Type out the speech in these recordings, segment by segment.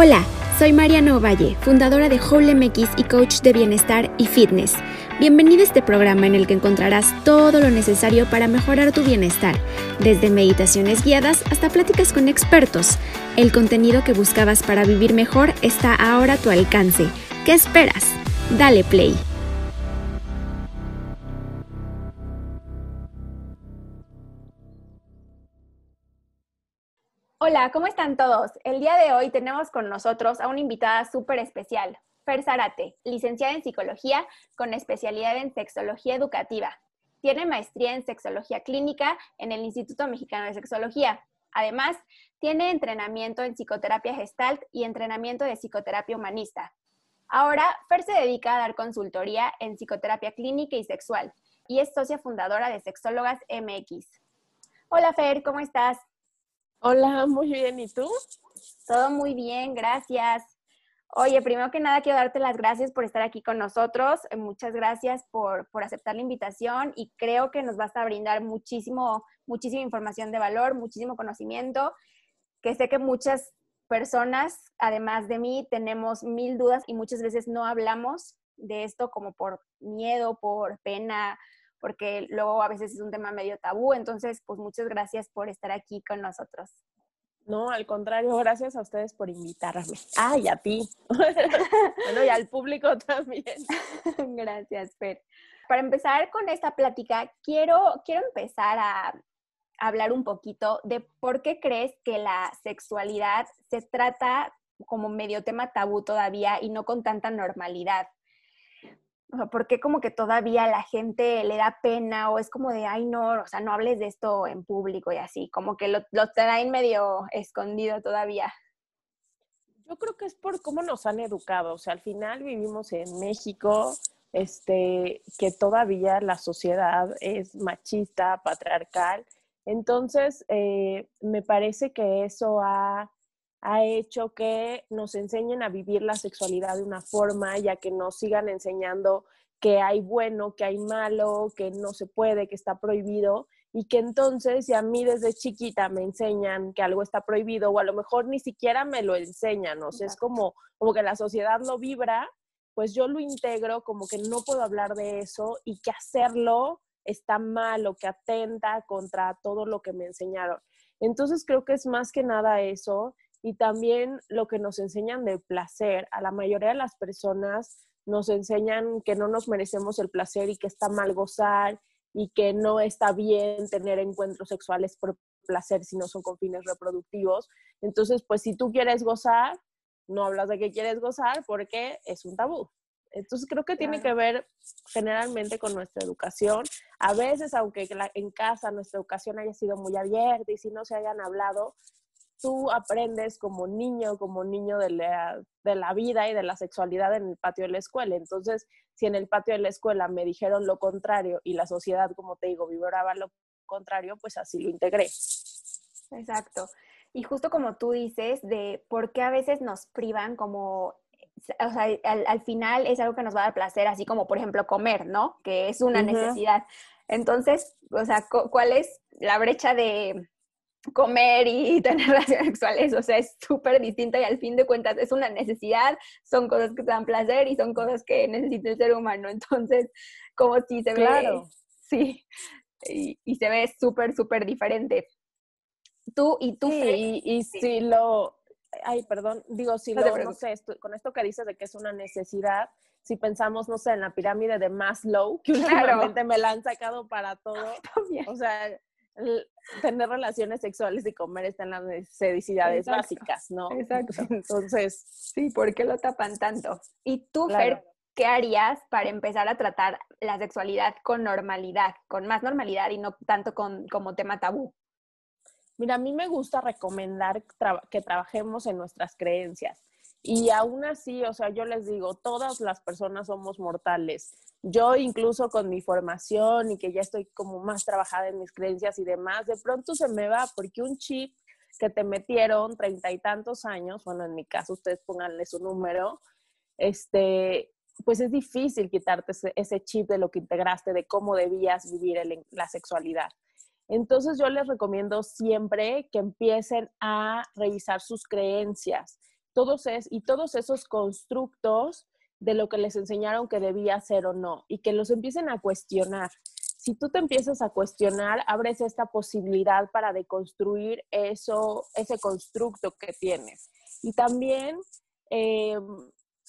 Hola, soy Mariana Ovalle, fundadora de Whole MX y coach de bienestar y fitness. Bienvenido a este programa en el que encontrarás todo lo necesario para mejorar tu bienestar, desde meditaciones guiadas hasta pláticas con expertos. El contenido que buscabas para vivir mejor está ahora a tu alcance. ¿Qué esperas? Dale play. Hola, ¿cómo están todos? El día de hoy tenemos con nosotros a una invitada súper especial, Fer Zarate, licenciada en psicología con especialidad en sexología educativa. Tiene maestría en sexología clínica en el Instituto Mexicano de Sexología. Además, tiene entrenamiento en psicoterapia gestalt y entrenamiento de psicoterapia humanista. Ahora, Fer se dedica a dar consultoría en psicoterapia clínica y sexual y es socia fundadora de Sexólogas MX. Hola Fer, ¿cómo estás? Hola, muy bien. ¿Y tú? Todo muy bien, gracias. Oye, primero que nada quiero darte las gracias por estar aquí con nosotros. Eh, muchas gracias por, por, aceptar la invitación y creo que nos vas a brindar muchísimo, muchísima información de valor, muchísimo conocimiento, que sé que muchas personas, además de mí, tenemos mil dudas y muchas veces no hablamos de esto como por miedo, por pena, porque luego a veces es un tema medio tabú. Entonces, pues muchas gracias por estar aquí con nosotros. No, al contrario, gracias a ustedes por invitarme. Ah, y a ti. bueno, y al público también. gracias, Fer. Para empezar con esta plática, quiero, quiero empezar a hablar un poquito de por qué crees que la sexualidad se trata como medio tema tabú todavía y no con tanta normalidad. ¿Por qué como que todavía la gente le da pena o es como de, ay, no, o sea, no hables de esto en público y así, como que lo, lo traen medio escondido todavía? Yo creo que es por cómo nos han educado, o sea, al final vivimos en México, este, que todavía la sociedad es machista, patriarcal, entonces eh, me parece que eso ha ha hecho que nos enseñen a vivir la sexualidad de una forma, ya que nos sigan enseñando que hay bueno, que hay malo, que no se puede, que está prohibido, y que entonces si a mí desde chiquita me enseñan que algo está prohibido, o a lo mejor ni siquiera me lo enseñan, o sea, es como, como que la sociedad lo vibra, pues yo lo integro como que no puedo hablar de eso y que hacerlo está mal o que atenta contra todo lo que me enseñaron. Entonces creo que es más que nada eso y también lo que nos enseñan de placer. A la mayoría de las personas nos enseñan que no nos merecemos el placer y que está mal gozar y que no está bien tener encuentros sexuales por placer si no son con fines reproductivos. Entonces, pues si tú quieres gozar, no hablas de que quieres gozar porque es un tabú. Entonces creo que tiene que ver generalmente con nuestra educación. A veces, aunque en casa nuestra educación haya sido muy abierta y si no se hayan hablado, tú aprendes como niño, como niño de la, de la, vida y de la sexualidad en el patio de la escuela. Entonces, si en el patio de la escuela me dijeron lo contrario y la sociedad, como te digo, vibraba lo contrario, pues así lo integré. Exacto. Y justo como tú dices, de por qué a veces nos privan como o sea, al, al, final es algo que nos va a dar placer, así como por ejemplo comer, ¿no? Que es una necesidad. Entonces, o sea, ¿cuál es la brecha de, comer y tener relaciones sexuales, o sea, es súper distinta y al fin de cuentas es una necesidad, son cosas que te dan placer y son cosas que necesita el ser humano, entonces, como si se claro. ve, sí, y, y se ve súper, súper diferente. Tú y tú. Sí, y, y sí. si lo, ay, perdón, digo, si no lo, no sé, esto, con esto que dices de que es una necesidad, si pensamos, no sé, en la pirámide de Maslow, que últimamente claro. me la han sacado para todo, o sea, tener relaciones sexuales y comer están las necesidades Exacto. básicas, ¿no? Exacto. Entonces, sí, ¿por qué lo tapan tanto? Y tú, claro. Fer, ¿qué harías para empezar a tratar la sexualidad con normalidad, con más normalidad y no tanto con, como tema tabú? Mira, a mí me gusta recomendar tra que trabajemos en nuestras creencias. Y aún así, o sea, yo les digo, todas las personas somos mortales. Yo incluso con mi formación y que ya estoy como más trabajada en mis creencias y demás, de pronto se me va porque un chip que te metieron treinta y tantos años, bueno, en mi caso ustedes pónganle su número, este, pues es difícil quitarte ese, chip de lo que integraste, de cómo debías vivir la sexualidad. Entonces yo les recomiendo siempre que empiecen a revisar sus creencias y todos esos constructos de lo que les enseñaron que debía ser o no, y que los empiecen a cuestionar. Si tú te empiezas a cuestionar, abres esta posibilidad para deconstruir eso, ese constructo que tienes. Y también eh,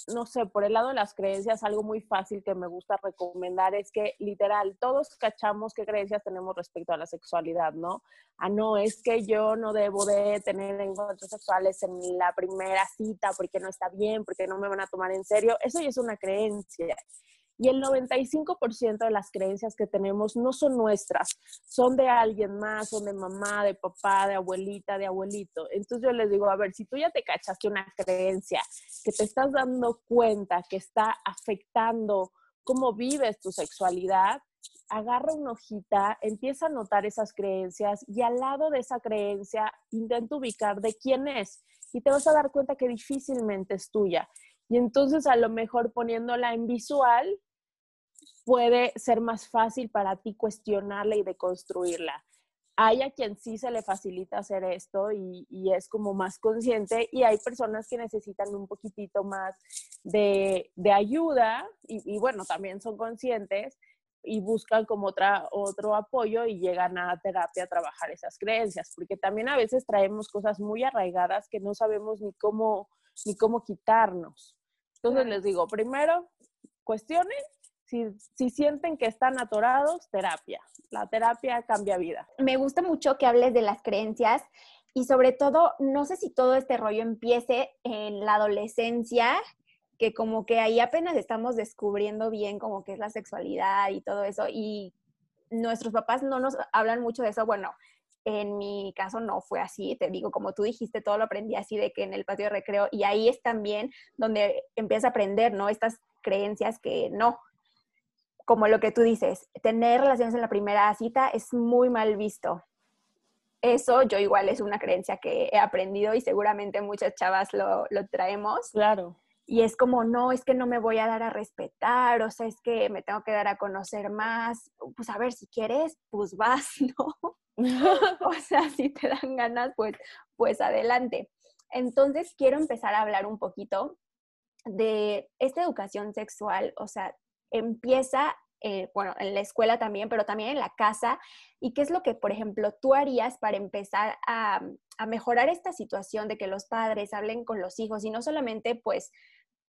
no sé, por el lado de las creencias, algo muy fácil que me gusta recomendar es que literal, todos cachamos qué creencias tenemos respecto a la sexualidad, ¿no? Ah, no, es que yo no debo de tener encuentros sexuales en la primera cita porque no está bien, porque no me van a tomar en serio. Eso ya es una creencia. Y el 95% de las creencias que tenemos no son nuestras, son de alguien más, son de mamá, de papá, de abuelita, de abuelito. Entonces yo les digo, a ver, si tú ya te cachaste una creencia, que te estás dando cuenta que está afectando cómo vives tu sexualidad, agarra una hojita, empieza a notar esas creencias y al lado de esa creencia intenta ubicar de quién es y te vas a dar cuenta que difícilmente es tuya. Y entonces a lo mejor poniéndola en visual, puede ser más fácil para ti cuestionarla y deconstruirla. Hay a quien sí se le facilita hacer esto y, es como más consciente y hay personas que necesitan un poquitito más de, ayuda y, bueno, también son conscientes y buscan como otra, otro apoyo y llegan a terapia a trabajar esas creencias, porque también a veces traemos cosas muy arraigadas que no sabemos ni cómo, ni cómo quitarnos. Entonces les digo, primero, cuestionen si, sienten que están atorados, terapia. La terapia cambia vida. Me gusta mucho que hables de las creencias y sobre todo, no sé si todo este rollo empiece en la adolescencia, que como que ahí apenas estamos descubriendo bien como que es la sexualidad y todo eso, y nuestros papás no nos hablan mucho de eso. Bueno, en mi caso no fue así, te digo, como tú dijiste, todo lo aprendí así de que en el patio de recreo, y ahí es también donde empieza a aprender, ¿no? Estas creencias que no, como lo que tú dices, tener relaciones en la primera cita es muy mal visto. Eso yo igual es una creencia que he aprendido y seguramente muchas chavas lo, traemos. Claro. Y es como, no, es que no me voy a dar a respetar, o sea, es que me tengo que dar a conocer más. Pues a ver, si quieres, pues vas, ¿no? o sea, si te dan ganas, pues, pues adelante. Entonces, quiero empezar a hablar un poquito de esta educación sexual, o sea, empieza, eh, bueno, en la escuela también, pero también en la casa. ¿Y qué es lo que, por ejemplo, tú harías para empezar a, mejorar esta situación de que los padres hablen con los hijos y no solamente, pues,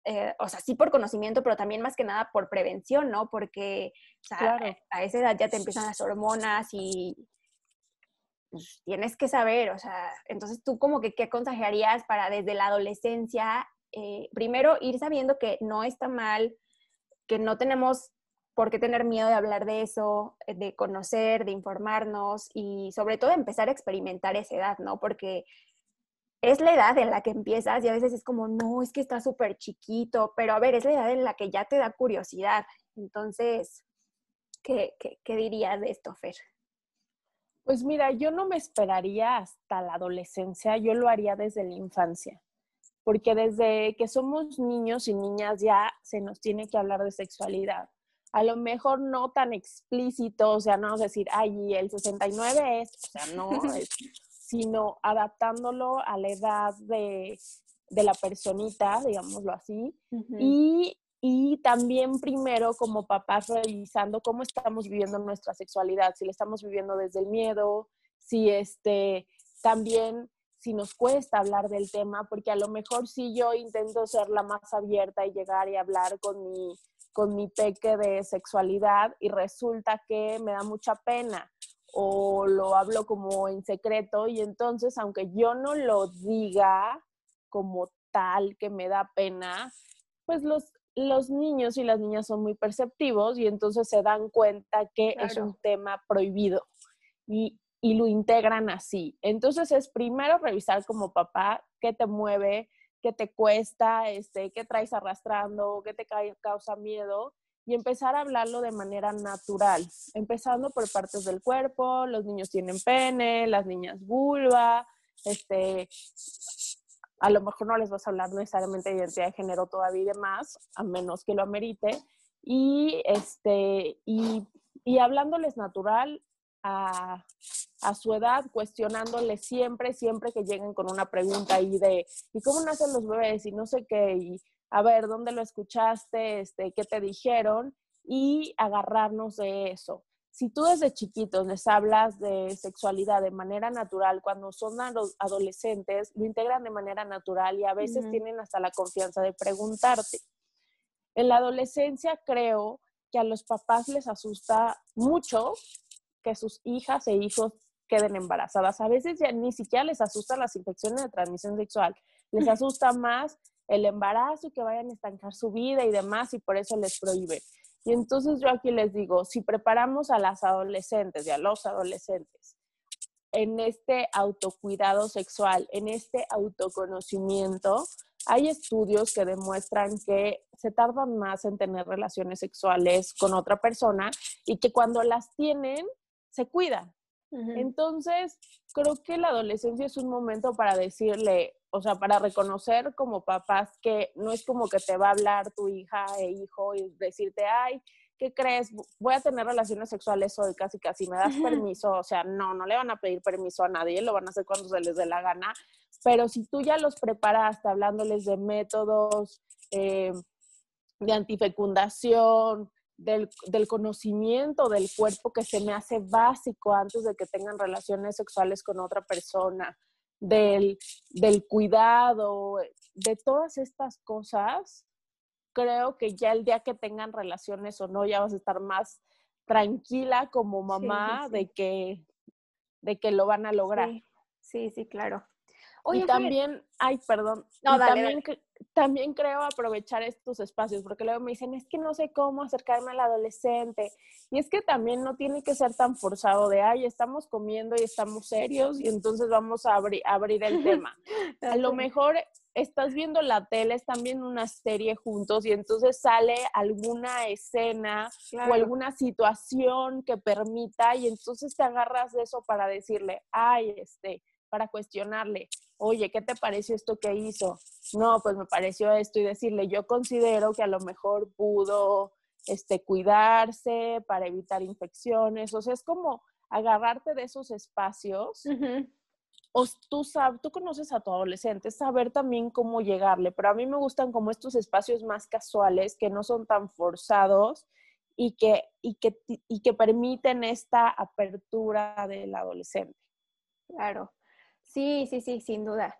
eh, o sea, sí por conocimiento, pero también más que nada por prevención, ¿no? Porque a esa edad ya te empiezan las hormonas y pues, tienes que saber, o sea, entonces tú como que, ¿qué aconsejarías para desde la adolescencia, eh, primero ir sabiendo que no está mal que no tenemos por qué tener miedo de hablar de eso, eh, de conocer, de informarnos y sobre todo empezar a experimentar esa edad, ¿no? Porque es la edad en la que empiezas y a veces es como, no, es que está súper chiquito, pero a ver, es la edad en la que ya te da curiosidad. Entonces, ¿qué, qué, qué dirías de esto, Fer? Pues mira, yo no me esperaría hasta la adolescencia, yo lo haría desde la infancia porque desde que somos niños y niñas ya se nos tiene que hablar de sexualidad. A lo mejor no tan explícito, o sea, no vamos a decir, ay, el 69 es, o sea, no, sino adaptándolo a la edad de, la personita, digámoslo así, y, y también primero como papás revisando cómo estamos viviendo nuestra sexualidad, si la estamos viviendo desde el miedo, si este, también si nos cuesta hablar del tema, porque a lo mejor si yo intento ser la más abierta y llegar y hablar con mi, con mi peque de sexualidad y resulta que me da mucha pena o lo hablo como en secreto y entonces aunque yo no lo diga como tal que me da pena, pues los, los niños y las niñas son muy perceptivos y entonces se dan cuenta que es un tema prohibido. Y, y lo integran así. Entonces es primero revisar como papá qué te mueve, qué te cuesta, este, qué traes arrastrando, qué te causa miedo y empezar a hablarlo de manera natural, empezando por partes del cuerpo, los niños tienen pene, las niñas vulva, este, a lo mejor no les vas a hablar necesariamente de identidad de género todavía y demás, a menos que lo amerite, y, este, y, y hablándoles natural, a, a, su edad, cuestionándole siempre, siempre que lleguen con una pregunta ahí de, ¿y cómo nacen los bebés? Y no sé qué, y a ver, ¿dónde lo escuchaste? Este, ¿Qué te dijeron? Y agarrarnos de eso. Si tú desde chiquitos les hablas de sexualidad de manera natural, cuando son adolescentes, lo integran de manera natural y a veces tienen hasta la confianza de preguntarte. En la adolescencia creo que a los papás les asusta mucho que sus hijas e hijos queden embarazadas. A veces ya ni siquiera les asustan las infecciones de transmisión sexual, les asusta más el embarazo y que vayan a estancar su vida y demás y por eso les prohíbe. Y entonces yo aquí les digo, si preparamos a las adolescentes y a los adolescentes en este autocuidado sexual, en este autoconocimiento, hay estudios que demuestran que se tardan más en tener relaciones sexuales con otra persona y que cuando las tienen, se cuidan. Entonces, creo que la adolescencia es un momento para decirle, o sea, para reconocer como papás que no es como que te va a hablar tu hija e hijo y decirte, ay, ¿qué crees? Voy a tener relaciones sexuales hoy, casi casi, ¿me das permiso? O sea, no, no le van a pedir permiso a nadie, lo van a hacer cuando se les dé la gana, pero si tú ya los preparaste hablándoles de métodos eh, de antifecundación, del, del, conocimiento del cuerpo que se me hace básico antes de que tengan relaciones sexuales con otra persona, del, del cuidado, de todas estas cosas, creo que ya el día que tengan relaciones o no, ya vas a estar más tranquila como mamá De, que, de que lo van a lograr. Sí, sí, claro. y también, ay, perdón, no, también, también creo aprovechar estos espacios, porque luego me dicen, es que no sé cómo acercarme al adolescente. Y es que también no tiene que ser tan forzado de, ay, estamos comiendo y estamos serios y entonces vamos a abrir el tema. a lo mejor estás viendo la tele, están viendo una serie juntos y entonces sale alguna escena o alguna situación que permita y entonces te agarras de eso para decirle, ay, este, para cuestionarle, oye, ¿qué te pareció esto que hizo? No, pues me pareció esto y decirle, yo considero que a lo mejor pudo este, cuidarse para evitar infecciones, o sea, es como agarrarte de esos espacios. O tú, sabes, tú conoces a tu adolescente, saber también cómo llegarle, pero a mí me gustan como estos espacios más casuales, que no son tan forzados y que, y que, y que permiten esta apertura del adolescente. Claro. Sí, sí, sí, sin duda.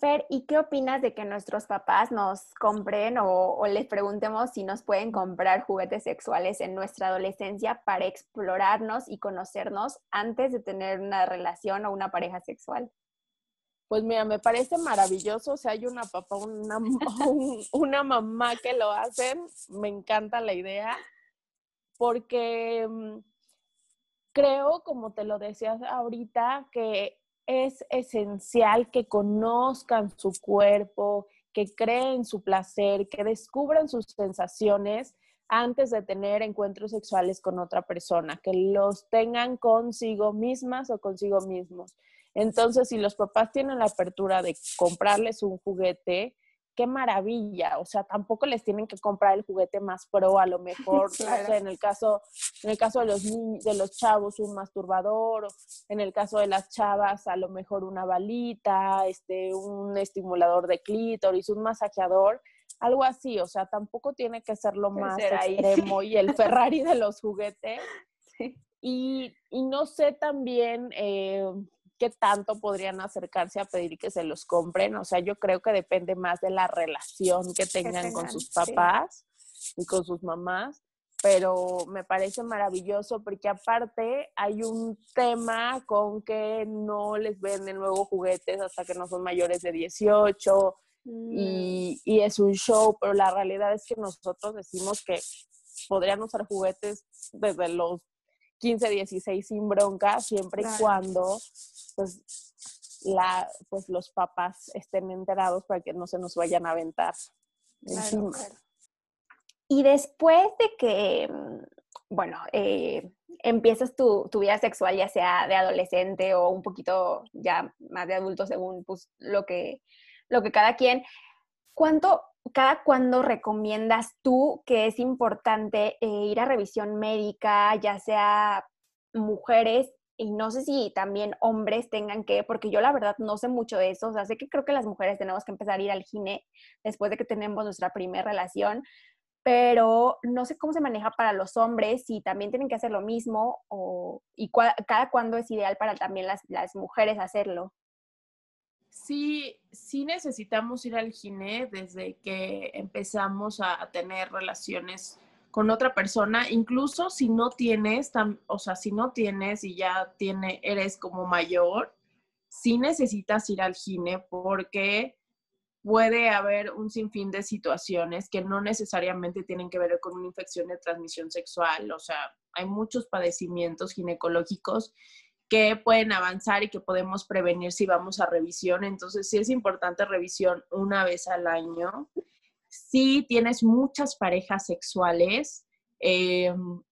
Fer, ¿y qué opinas de que nuestros papás nos compren o, les preguntemos si nos pueden comprar juguetes sexuales en nuestra adolescencia para explorarnos y conocernos antes de tener una relación o una pareja sexual? Pues mira, me parece maravilloso. Si hay una papá, una, una mamá que lo hacen, me encanta la idea, porque mm, creo, como te lo decías ahorita, que es esencial que conozcan su cuerpo, que creen su placer, que descubran sus sensaciones antes de tener encuentros sexuales con otra persona, que los tengan consigo mismas o consigo mismos. Entonces, si los papás tienen la apertura de comprarles un juguete, qué maravilla, o sea, tampoco les tienen que comprar el juguete más pro, a lo mejor, en el caso, en el caso de los de los chavos, un masturbador, en el caso de las chavas, a lo mejor una balita, este, un estimulador de clítoris, un masajeador, algo así, o sea, tampoco tiene que ser lo más extremo y el Ferrari de los juguetes. Y, y, no sé también, eh, qué tanto podrían acercarse a pedir que se los compren. O sea, yo creo que depende más de la relación que tengan, con sus papás y con sus mamás. Pero me parece maravilloso porque aparte hay un tema con que no les venden nuevos juguetes hasta que no son mayores de 18 y, mm. y es un show, pero la realidad es que nosotros decimos que podrían usar juguetes desde los 15, 16 sin bronca, siempre y cuando pues, la, pues los papás estén enterados para que no se nos vayan a aventar Y después de que, mm, bueno, eh, empiezas tu, tu, vida sexual, ya sea de adolescente o un poquito ya más de adulto, según pues, lo, que, lo que cada quien, ¿cuánto, cada cuándo recomiendas tú que es importante eh, ir a revisión médica, ya sea mujeres y no sé si también hombres tengan que, porque yo la verdad no sé mucho de eso, o sea, sé que creo que las mujeres tenemos que empezar a ir al gine después de que tenemos nuestra primera relación, pero no sé cómo se maneja para los hombres, si también tienen que hacer lo mismo o, y cada cuándo es ideal para también las, las mujeres hacerlo. Sí, sí necesitamos ir al gine desde que empezamos a tener relaciones con otra persona, incluso si no tienes, o sea, si no tienes y ya tiene, eres como mayor, sí necesitas ir al gine porque puede haber un sinfín de situaciones que no necesariamente tienen que ver con una infección de transmisión sexual, o sea, hay muchos padecimientos ginecológicos que pueden avanzar y que podemos prevenir si vamos a revisión. Entonces, sí es importante revisión una vez al año si tienes muchas parejas sexuales em,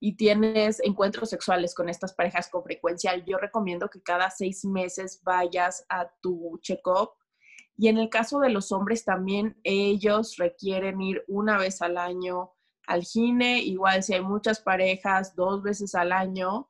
y tienes encuentros sexuales con estas parejas con frecuencia, yo recomiendo que cada seis meses vayas a tu check-up. Y en el caso de los hombres también, ellos requieren ir una vez al año al gine, igual si hay muchas parejas, dos veces al año.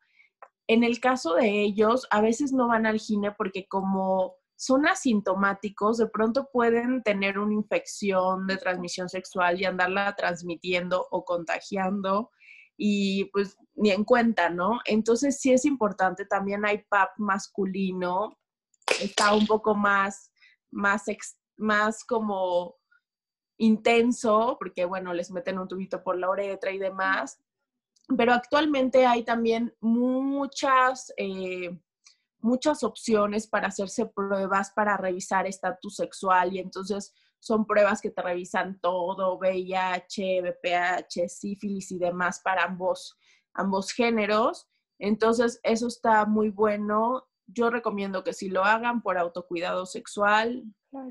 En el caso de ellos, a veces no van al gine porque como son asintomáticos, de pronto pueden tener una infección de transmisión sexual y andarla transmitiendo o contagiando y pues ni en cuenta, ¿no? Entonces sí es importante, también hay PAP masculino, está un poco más, más, más como intenso, porque bueno, les meten un tubito por la uretra y demás, pero actualmente hay también muchas... Eh, muchas opciones para hacerse pruebas para revisar estatus sexual y entonces son pruebas que te revisan todo, VIH, VPH, sífilis y demás para ambos, ambos géneros. Entonces, eso está muy bueno. Yo recomiendo que si lo hagan por autocuidado sexual,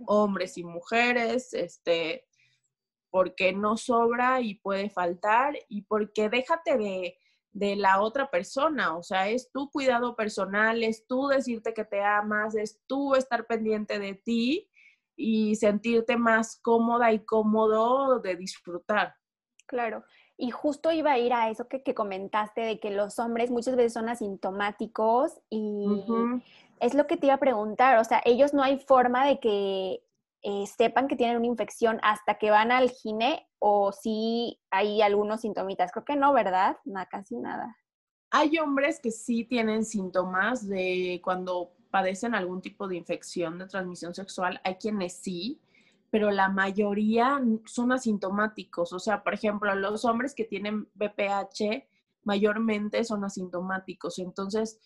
hombres y mujeres, este, porque no sobra y puede faltar y porque déjate de, de la otra persona, o sea, es tu cuidado personal, es tú decirte que te amas, es tú estar pendiente de ti y sentirte más cómoda y cómodo de disfrutar. Claro, y justo iba a ir a eso que, comentaste de que los hombres muchas veces son asintomáticos y es lo que te iba a preguntar, o sea, ellos no hay forma de que eh, sepan que tienen una infección hasta que van al gine o si hay algunos sintomitas. Creo que no, ¿verdad? Nada, casi nada. Hay hombres que sí tienen síntomas de cuando padecen algún tipo de infección de transmisión sexual. Hay quienes sí, pero la mayoría son asintomáticos. O sea, por ejemplo, los hombres que tienen BPH mayormente son asintomáticos. Entonces,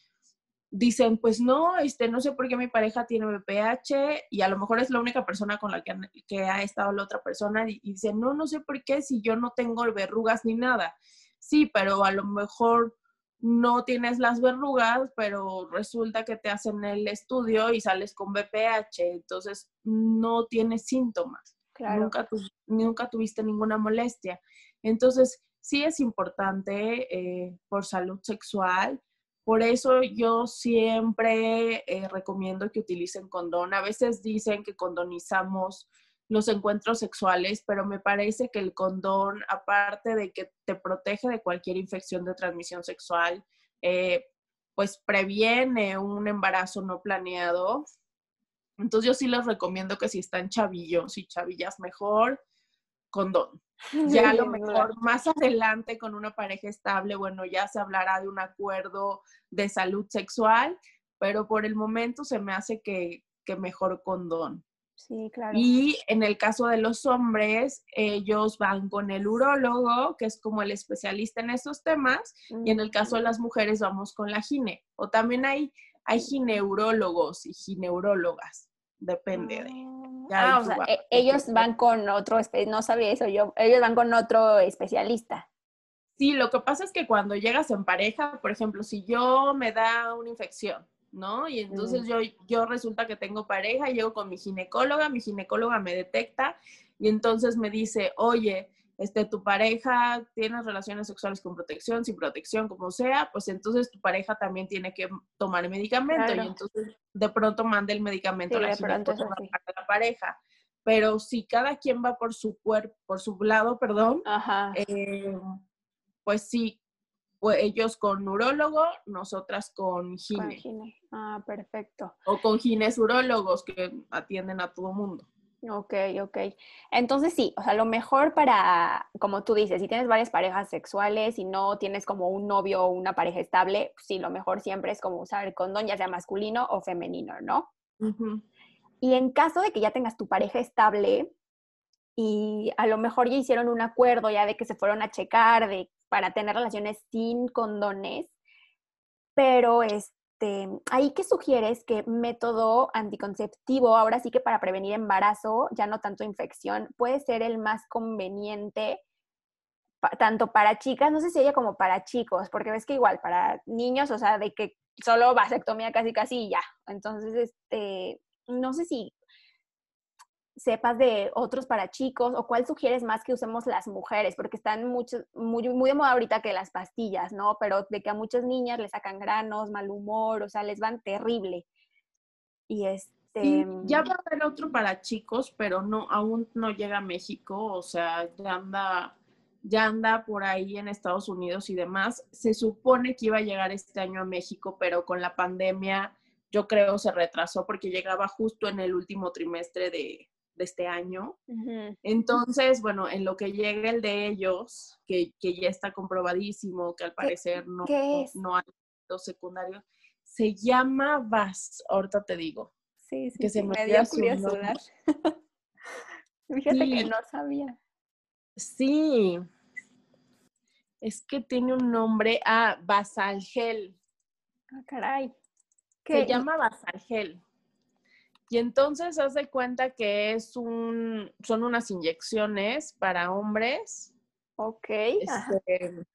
dicen, pues no, este, no sé por qué mi pareja tiene VPH y a lo mejor es la única persona con la que, que ha estado la otra persona y, dicen, no, no sé por qué si yo no tengo verrugas ni nada. Sí, pero a lo mejor no tienes las verrugas, pero resulta que te hacen el estudio y sales con VPH, entonces no tienes síntomas. Nunca, nunca tuviste ninguna molestia. Entonces, sí es importante eh, por salud sexual por eso yo siempre eh, recomiendo que utilicen condón. A veces dicen que condonizamos los encuentros sexuales, pero me parece que el condón, aparte de que te protege de cualquier infección de transmisión sexual, eh, pues previene un embarazo no planeado. Entonces yo sí les recomiendo que si están chavillos y chavillas mejor, condón. Ya a lo mejor más adelante con una pareja estable, bueno, ya se hablará de un acuerdo de salud sexual, pero por el momento se me hace que, mejor condón. Sí, claro. Y en el caso de los hombres, ellos van con el urólogo, que es como el especialista en estos temas, y en el caso de las mujeres vamos con la gine. O también hay, hay gineurólogos y gineurólogas, depende de. Ah. Ah, o sea, e, ellos van con otro, no sabía eso yo, ellos van con otro especialista. Sí, lo que pasa es que cuando llegas en pareja, por ejemplo, si yo me da una infección, ¿no? Y entonces mm. yo, yo resulta que tengo pareja, llego con mi ginecóloga, mi ginecóloga me detecta y entonces me dice, oye, este, tu pareja tiene relaciones sexuales con protección, sin protección, como sea, pues entonces tu pareja también tiene que tomar medicamento y entonces de pronto manda el medicamento a la, la pareja. Pero si cada quien va por su cuerpo, por su lado, perdón, eh, pues sí, pues ellos con urólogo, nosotras con gine. Ah, perfecto. O con gines urólogos que atienden a todo mundo. Ok, ok. Entonces sí, o sea, lo mejor para, como tú dices, si tienes varias parejas sexuales y no tienes como un novio o una pareja estable, pues sí, lo mejor siempre es como usar el condón, ya sea masculino o femenino, ¿no? Y en caso de que ya tengas tu pareja estable y a lo mejor ya hicieron un acuerdo ya de que se fueron a checar de, para tener relaciones sin condones, pero es, este, ahí que sugieres que método anticonceptivo, ahora sí que para prevenir embarazo, ya no tanto infección, puede ser el más conveniente tanto para chicas, no sé si ella como para chicos, porque ves que igual para niños, o sea, de que solo vasectomía casi casi y ya. Entonces, este, no sé si sepas de otros para chicos o cuál sugieres más que usemos las mujeres, porque están mucho, muy, muy de moda ahorita que las pastillas, ¿no? Pero de que a muchas niñas les sacan granos, mal humor, o sea, les van terrible. Y este... ya va a haber otro para chicos, pero no, aún no llega a México, o sea, ya anda, ya anda por ahí en Estados Unidos y demás. Se supone que iba a llegar este año a México, pero con la pandemia yo creo se retrasó porque llegaba justo en el último trimestre de, de este año. Entonces, bueno, en lo que llega el de ellos, que, ya está comprobadísimo, que al parecer no, no, hay dos secundarios, se llama VAS, ahorita te digo. Sí, sí, que se me, dio curiosidad. Fíjate que no sabía. Sí. Es que tiene un nombre, ah, Basalgel. Ah, caray. Se llama Basalgel. Y entonces haz de cuenta que es un, son unas inyecciones para hombres. Ok. Este,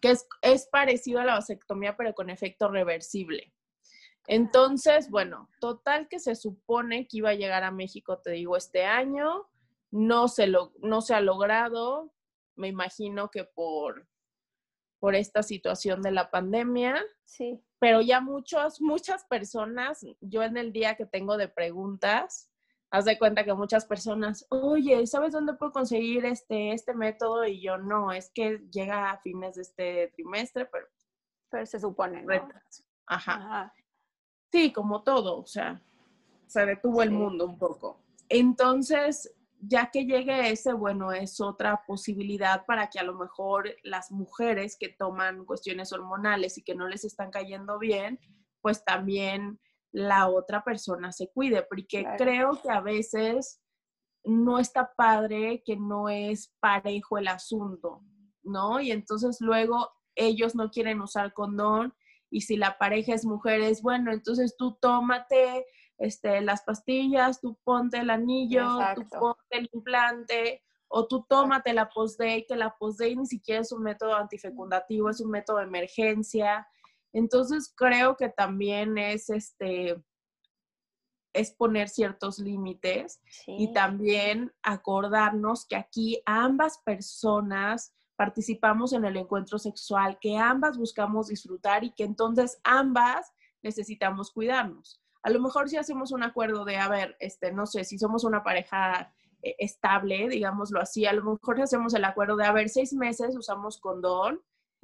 que es, es, parecido a la vasectomía, pero con efecto reversible. Entonces, bueno, total que se supone que iba a llegar a México, te digo, este año. No se, lo, no se ha logrado. Me imagino que por, por esta situación de la pandemia. Sí pero ya muchos, muchas personas, yo en el día que tengo de preguntas, haz de cuenta que muchas personas, oye, ¿sabes dónde puedo conseguir este, este método? Y yo no, es que llega a fines de este trimestre, pero... Pero se supone, ¿no? Ajá. Sí, como todo, o sea, se detuvo el mundo un poco. Entonces, ya que llegue ese, bueno, es otra posibilidad para que a lo mejor las mujeres que toman cuestiones hormonales y que no les están cayendo bien, pues también la otra persona se cuide, porque creo que a veces no está padre que no es parejo el asunto, ¿no? Y entonces luego ellos no quieren usar condón y si la pareja es mujer es bueno, entonces tú tómate este, las pastillas, tú ponte el anillo, tú ponte el implante, o tú tómate la post-day, que la post-day ni siquiera es un método antifecundativo, es un método de emergencia. Entonces creo que también es este es poner ciertos límites y también acordarnos que aquí ambas personas participamos en el encuentro sexual, que ambas buscamos disfrutar y que entonces ambas necesitamos cuidarnos. A lo mejor si hacemos un acuerdo de, a ver, este, no sé, si somos una pareja eh, estable, digámoslo así, a lo mejor hacemos el acuerdo de, a ver, seis meses usamos condón,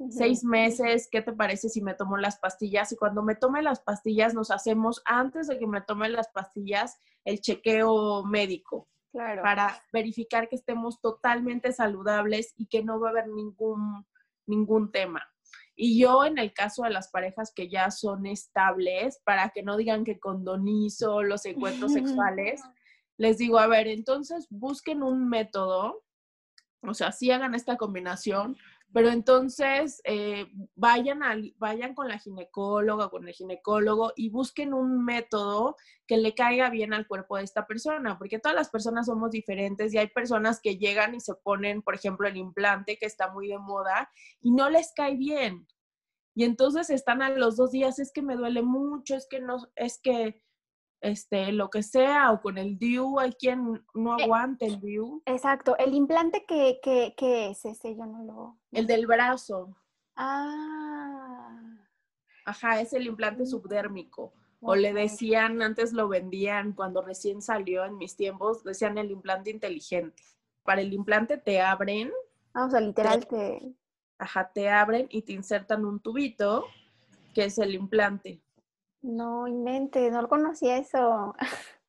seis meses, ¿qué te parece si me tomo las pastillas? Y cuando me tome las pastillas, nos hacemos, antes de que me tome las pastillas, el chequeo médico. Claro. Para verificar que estemos totalmente saludables y que no va a haber ningún, ningún tema. Y yo en el caso de las parejas que ya son estables, para que no digan que condonizo los encuentros sexuales, les digo, a ver, entonces busquen un método, o sea, sí hagan esta combinación, pero entonces eh, vayan, vayan con la ginecóloga, con el ginecólogo y busquen un método que le caiga bien al cuerpo de esta persona, porque todas las personas somos diferentes y hay personas que llegan y se ponen, por ejemplo, el implante que está muy de moda y no les cae bien. Y entonces están a los dos días, es que me duele mucho, es que no, es que este, lo que sea, o con el DIU, hay quien no eh, aguante el DIU. Exacto, el implante que, es ese, yo no lo... El del brazo. Ah. Ajá, es el implante mm. subdérmico. O le decían, antes lo vendían cuando recién salió en mis tiempos, decían el implante inteligente. Para el implante te abren. Ah, o sea, literal te... Ajá, te abren y te insertan un tubito, que es el implante. No invente, no lo conocía eso.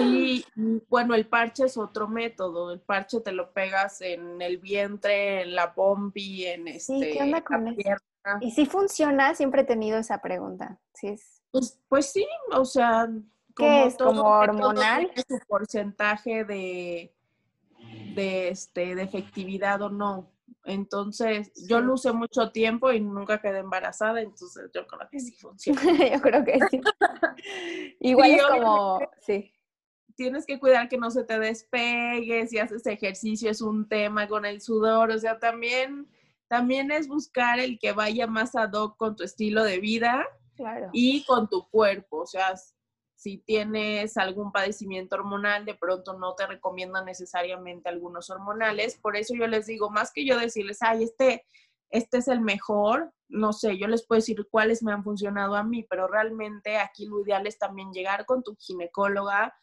Y bueno, el parche es otro método. El parche te lo pegas en el vientre, en la bombi, en este. Sí, ¿qué onda con eso? ¿Y si funciona? Siempre he tenido esa pregunta. ¿Sí es... pues, pues sí, o sea. ¿Qué es? ¿Como hormonal? su porcentaje de, de, este, de efectividad o no. Entonces, yo lo usé mucho tiempo y nunca quedé embarazada, entonces yo creo que sí funciona. yo creo que sí. Igual es como, sí. Tienes que cuidar que no se te despegue, si haces ejercicio es un tema con el sudor, o sea, también, también es buscar el que vaya más ad hoc con tu estilo de vida y con tu cuerpo, o sea, si tienes algún padecimiento hormonal, de pronto no te recomiendan necesariamente algunos hormonales. Por eso yo les digo, más que yo decirles, ay, este, este es el mejor, no sé, yo les puedo decir cuáles me han funcionado a mí, pero realmente aquí lo ideal es también llegar con tu ginecóloga,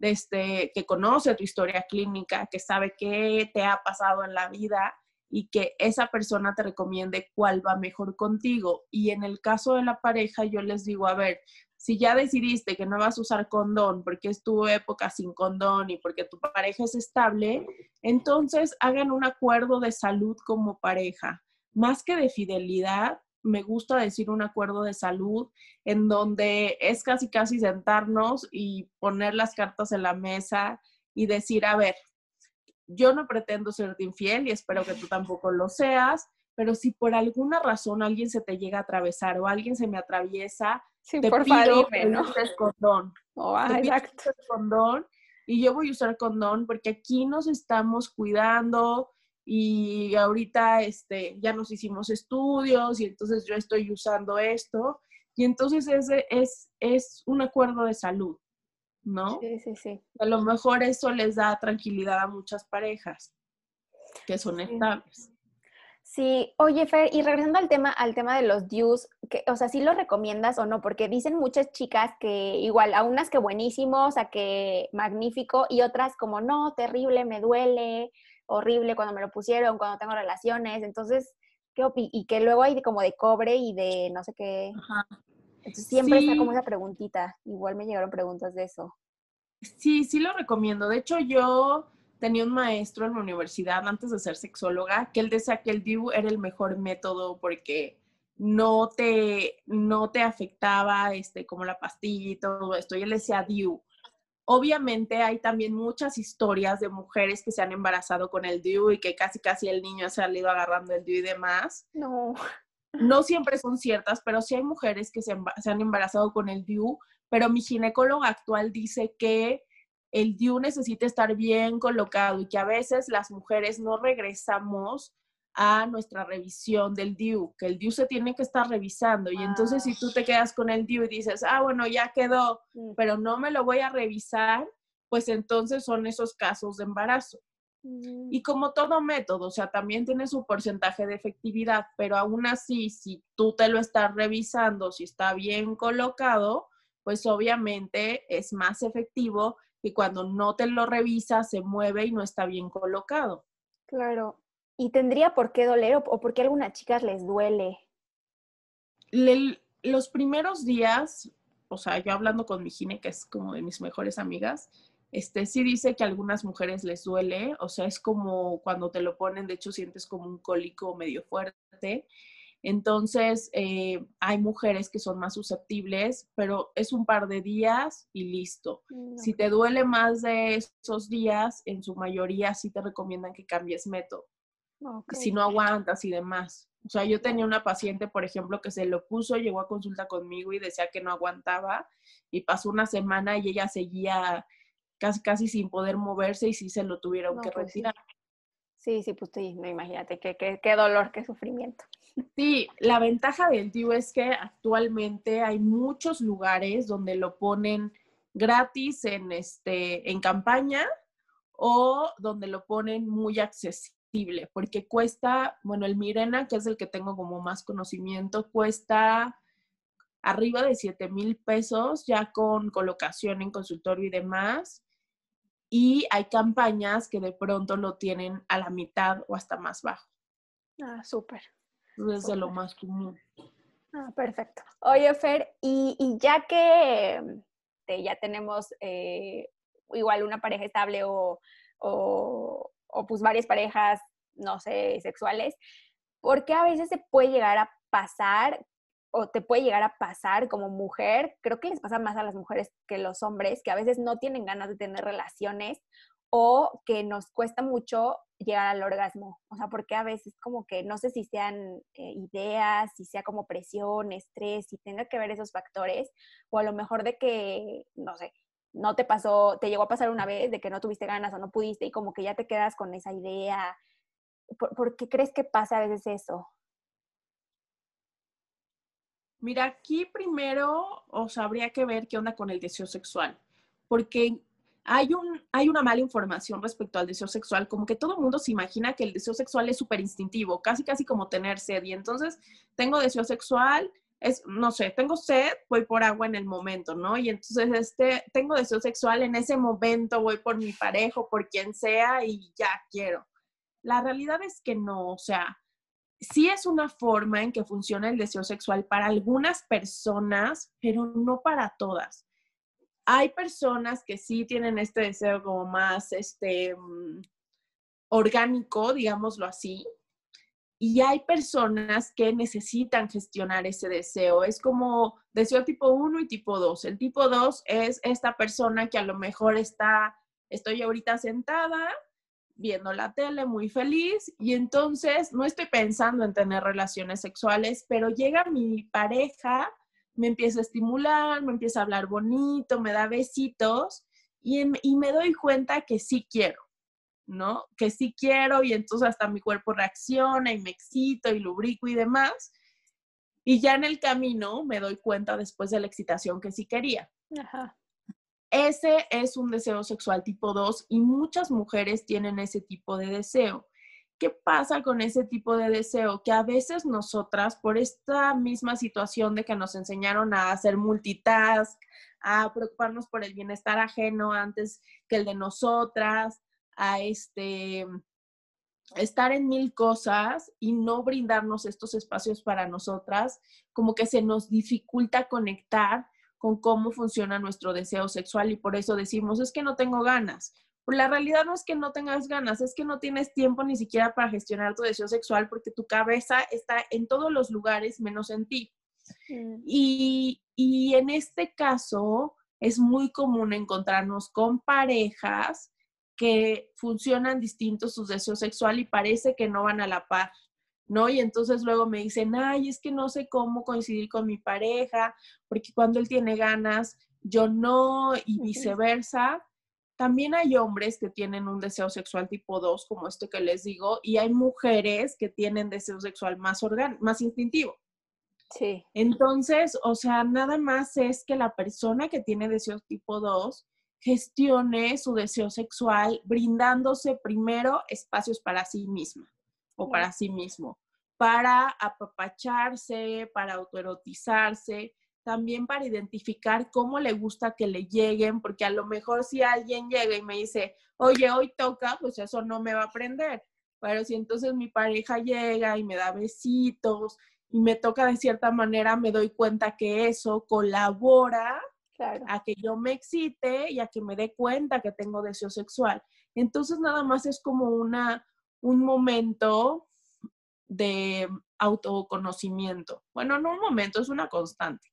este, que conoce tu historia clínica, que sabe qué te ha pasado en la vida y que esa persona te recomiende cuál va mejor contigo. Y en el caso de la pareja, yo les digo, a ver, si ya decidiste que no vas a usar condón porque es tu época sin condón y porque tu pareja es estable, entonces hagan un acuerdo de salud como pareja. Más que de fidelidad, me gusta decir un acuerdo de salud en donde es casi casi sentarnos y poner las cartas en la mesa y decir, a ver, yo no pretendo serte infiel y espero que tú tampoco lo seas, pero si por alguna razón alguien se te llega a atravesar o alguien se me atraviesa, Sí, te por pido uses condón. Oh, te pido que condón y yo voy a usar condón porque aquí nos estamos cuidando y ahorita este, ya nos hicimos estudios y entonces yo estoy usando esto y entonces ese es, es un acuerdo de salud, ¿no? Sí, sí, sí. A lo mejor eso les da tranquilidad a muchas parejas que son estables. Sí, oye Fer, y regresando al tema, al tema de los dues, que, o sea, ¿sí lo recomiendas o no? Porque dicen muchas chicas que igual, a unas que buenísimos, a que magnífico, y otras como, no, terrible, me duele, horrible cuando me lo pusieron, cuando tengo relaciones, entonces, ¿qué Y que luego hay como de cobre y de no sé qué. Ajá. Entonces siempre está como esa preguntita, igual me llegaron preguntas de eso. Sí, sí lo recomiendo. De hecho, yo tenía un maestro en la universidad antes de ser sexóloga que él decía que el DIU era el mejor método porque no te, no te afectaba este, como la pastilla y todo esto. Y él decía DIU. Obviamente hay también muchas historias de mujeres que se han embarazado con el DIU y que casi casi el niño ha salido agarrando el DIU y demás. No. No siempre son ciertas, pero sí hay mujeres que se, se han embarazado con el DIU, pero mi ginecóloga actual dice que el DIU necesita estar bien colocado y que a veces las mujeres no regresamos a nuestra revisión del DIU, que el DIU se tiene que estar revisando. Y entonces si tú te quedas con el DIU y dices, ah, bueno, ya quedó, mm. pero no me lo voy a revisar, pues entonces son esos casos de embarazo. Mm. Y como todo método, o sea, también tiene su porcentaje de efectividad, pero aún así, si tú te lo estás revisando, si está bien colocado, pues obviamente es más efectivo y cuando no te lo revisa se mueve y no está bien colocado. Claro. ¿Y tendría por qué doler o, por qué a algunas chicas les duele? los primeros días, o sea, yo hablando con mi gine, que es como de mis mejores amigas, este sí dice que a algunas mujeres les duele, o sea, es como cuando te lo ponen, de hecho sientes como un cólico medio fuerte entonces, eh, hay mujeres que son más susceptibles, pero es un par de días y listo. Mm, si te duele más de esos días, en su mayoría sí te recomiendan que cambies método. Si no aguantas y demás. O sea, yo tenía una paciente, por ejemplo, que se lo puso, llegó a consulta conmigo y decía que no aguantaba y pasó una semana y ella seguía casi, casi sin poder moverse y sí se lo tuvieron que pues retirar. Sí, sí, pues sí, no, imagínate, qué, qué, dolor, qué sufrimiento. Sí, la ventaja del DIU es que actualmente hay muchos lugares donde lo ponen gratis en, este, en campaña o donde lo ponen muy accesible, porque cuesta, bueno, el Mirena, que es el que tengo como más conocimiento, cuesta arriba de 7 mil pesos ya con colocación en consultorio y demás y hay campañas que de pronto lo tienen a la mitad o hasta más bajo. Ah, súper. Es de lo más común. Ah, perfecto. Oye, Fer, y, ya que mm, ya tenemos eh, igual una pareja estable o, o, pues varias parejas, no sé, sexuales, ¿por qué a veces se puede llegar a pasar o te puede llegar a pasar como mujer? Creo que les pasa más a las mujeres que los hombres, que a veces no tienen ganas de tener relaciones o que nos cuesta mucho llegar al orgasmo. O sea, porque a veces como que no sé si sean eh, ideas, si sea como presión, estrés, si tenga que ver esos factores, o a lo mejor de que, no sé, no te pasó, te llegó a pasar una vez de que no tuviste ganas o no pudiste y como que ya te quedas con esa idea. ¿Por, qué crees que pasa a veces eso? Mira, aquí primero, o sea, habría que ver qué onda con el deseo sexual, porque hay, un, hay una mala información respecto al deseo sexual, como que todo el mundo se imagina que el deseo sexual es súper instintivo, casi casi como tener sed, y entonces tengo deseo sexual, es, no sé, tengo sed, voy por agua en el momento, ¿no? Y entonces este, tengo deseo sexual en ese momento, voy por mi pareja, por quien sea y ya quiero. La realidad es que no, o sea, sí es una forma en que funciona el deseo sexual para algunas personas, pero no para todas. Hay personas que sí tienen este deseo como más, este, mm, orgánico, digámoslo así, y hay personas que necesitan gestionar ese deseo. Es como deseo tipo 1 y tipo 2. El tipo 2 es esta persona que a lo mejor está, estoy ahorita sentada viendo la tele muy feliz y entonces no estoy pensando en tener relaciones sexuales, pero llega mi pareja, me empieza a estimular, me empieza a hablar bonito, me da besitos y, me doy cuenta que sí quiero. ¿no? Que sí quiero y entonces hasta mi cuerpo reacciona y me excito y lubrico y demás. Y ya en el camino me doy cuenta después de la excitación que sí quería. Ese es un deseo sexual tipo 2 y muchas mujeres tienen ese tipo de deseo. ¿Qué pasa con ese tipo de deseo? Que a veces nosotras, por esta misma situación de que nos enseñaron a hacer multitask, a preocuparnos por el bienestar ajeno antes que el de nosotras, a este, estar en mil cosas y no brindarnos estos espacios para nosotras, como que se nos dificulta conectar con cómo funciona nuestro deseo sexual y por eso decimos, es que no tengo ganas. Pero la realidad no es que no tengas ganas, es que no tienes tiempo ni siquiera para gestionar tu deseo sexual porque tu cabeza está en todos los lugares menos en ti. Mm. Y, y en este caso es muy común encontrarnos con parejas que funcionan distintos sus deseos sexual y parece que no van a la par, ¿no? Y entonces luego me dicen, ay, es que no sé cómo coincidir con mi pareja, porque cuando él tiene ganas, yo no, y viceversa. También hay hombres que tienen un deseo sexual tipo 2, como este que les digo, y hay mujeres que tienen deseo sexual más, más instintivo. Sí. Entonces, o sea, nada más es que la persona que tiene deseo tipo 2 gestione su deseo sexual brindándose primero espacios para sí misma o para sí mismo, para apapacharse, para autoerotizarse, también para identificar cómo le gusta que le lleguen, porque a lo mejor si alguien llega y me dice, oye, hoy toca, pues eso no me va a aprender. Pero si entonces mi pareja llega y me da besitos y me toca de cierta manera, me doy cuenta que eso colabora a que yo me excite y a que me dé cuenta que tengo deseo sexual. Entonces nada más es como una, un momento de autoconocimiento. Bueno, no un momento, es una constante.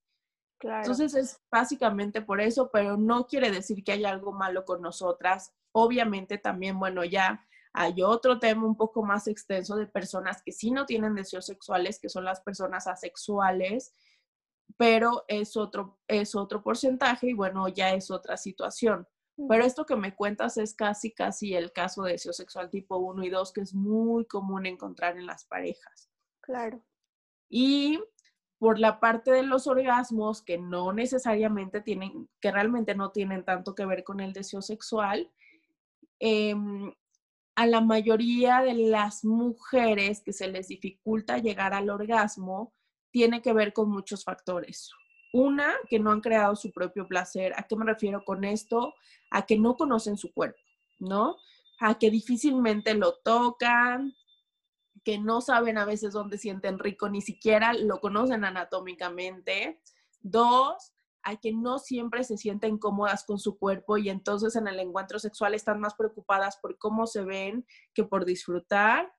Entonces es básicamente por eso, pero no quiere decir que haya algo malo con nosotras. Obviamente también, bueno, ya hay otro tema un poco más extenso de personas que sí no tienen deseos sexuales, que son las personas asexuales, pero es otro, es otro porcentaje y bueno, ya es otra situación. Pero esto que me cuentas es casi, casi el caso de deseo sexual tipo 1 y 2, que es muy común encontrar en las parejas. Claro. Y por la parte de los orgasmos, que no necesariamente tienen, que realmente no tienen tanto que ver con el deseo sexual, em, a la mayoría de las mujeres que se les dificulta llegar al orgasmo, tiene que ver con muchos factores. Una, que no han creado su propio placer. ¿A qué me refiero con esto? A que no conocen su cuerpo, ¿no? A que difícilmente lo tocan, que no saben a veces dónde sienten rico, ni siquiera lo conocen anatómicamente. Dos, a que no siempre se sienten cómodas con su cuerpo y entonces en el encuentro sexual están más preocupadas por cómo se ven que por disfrutar.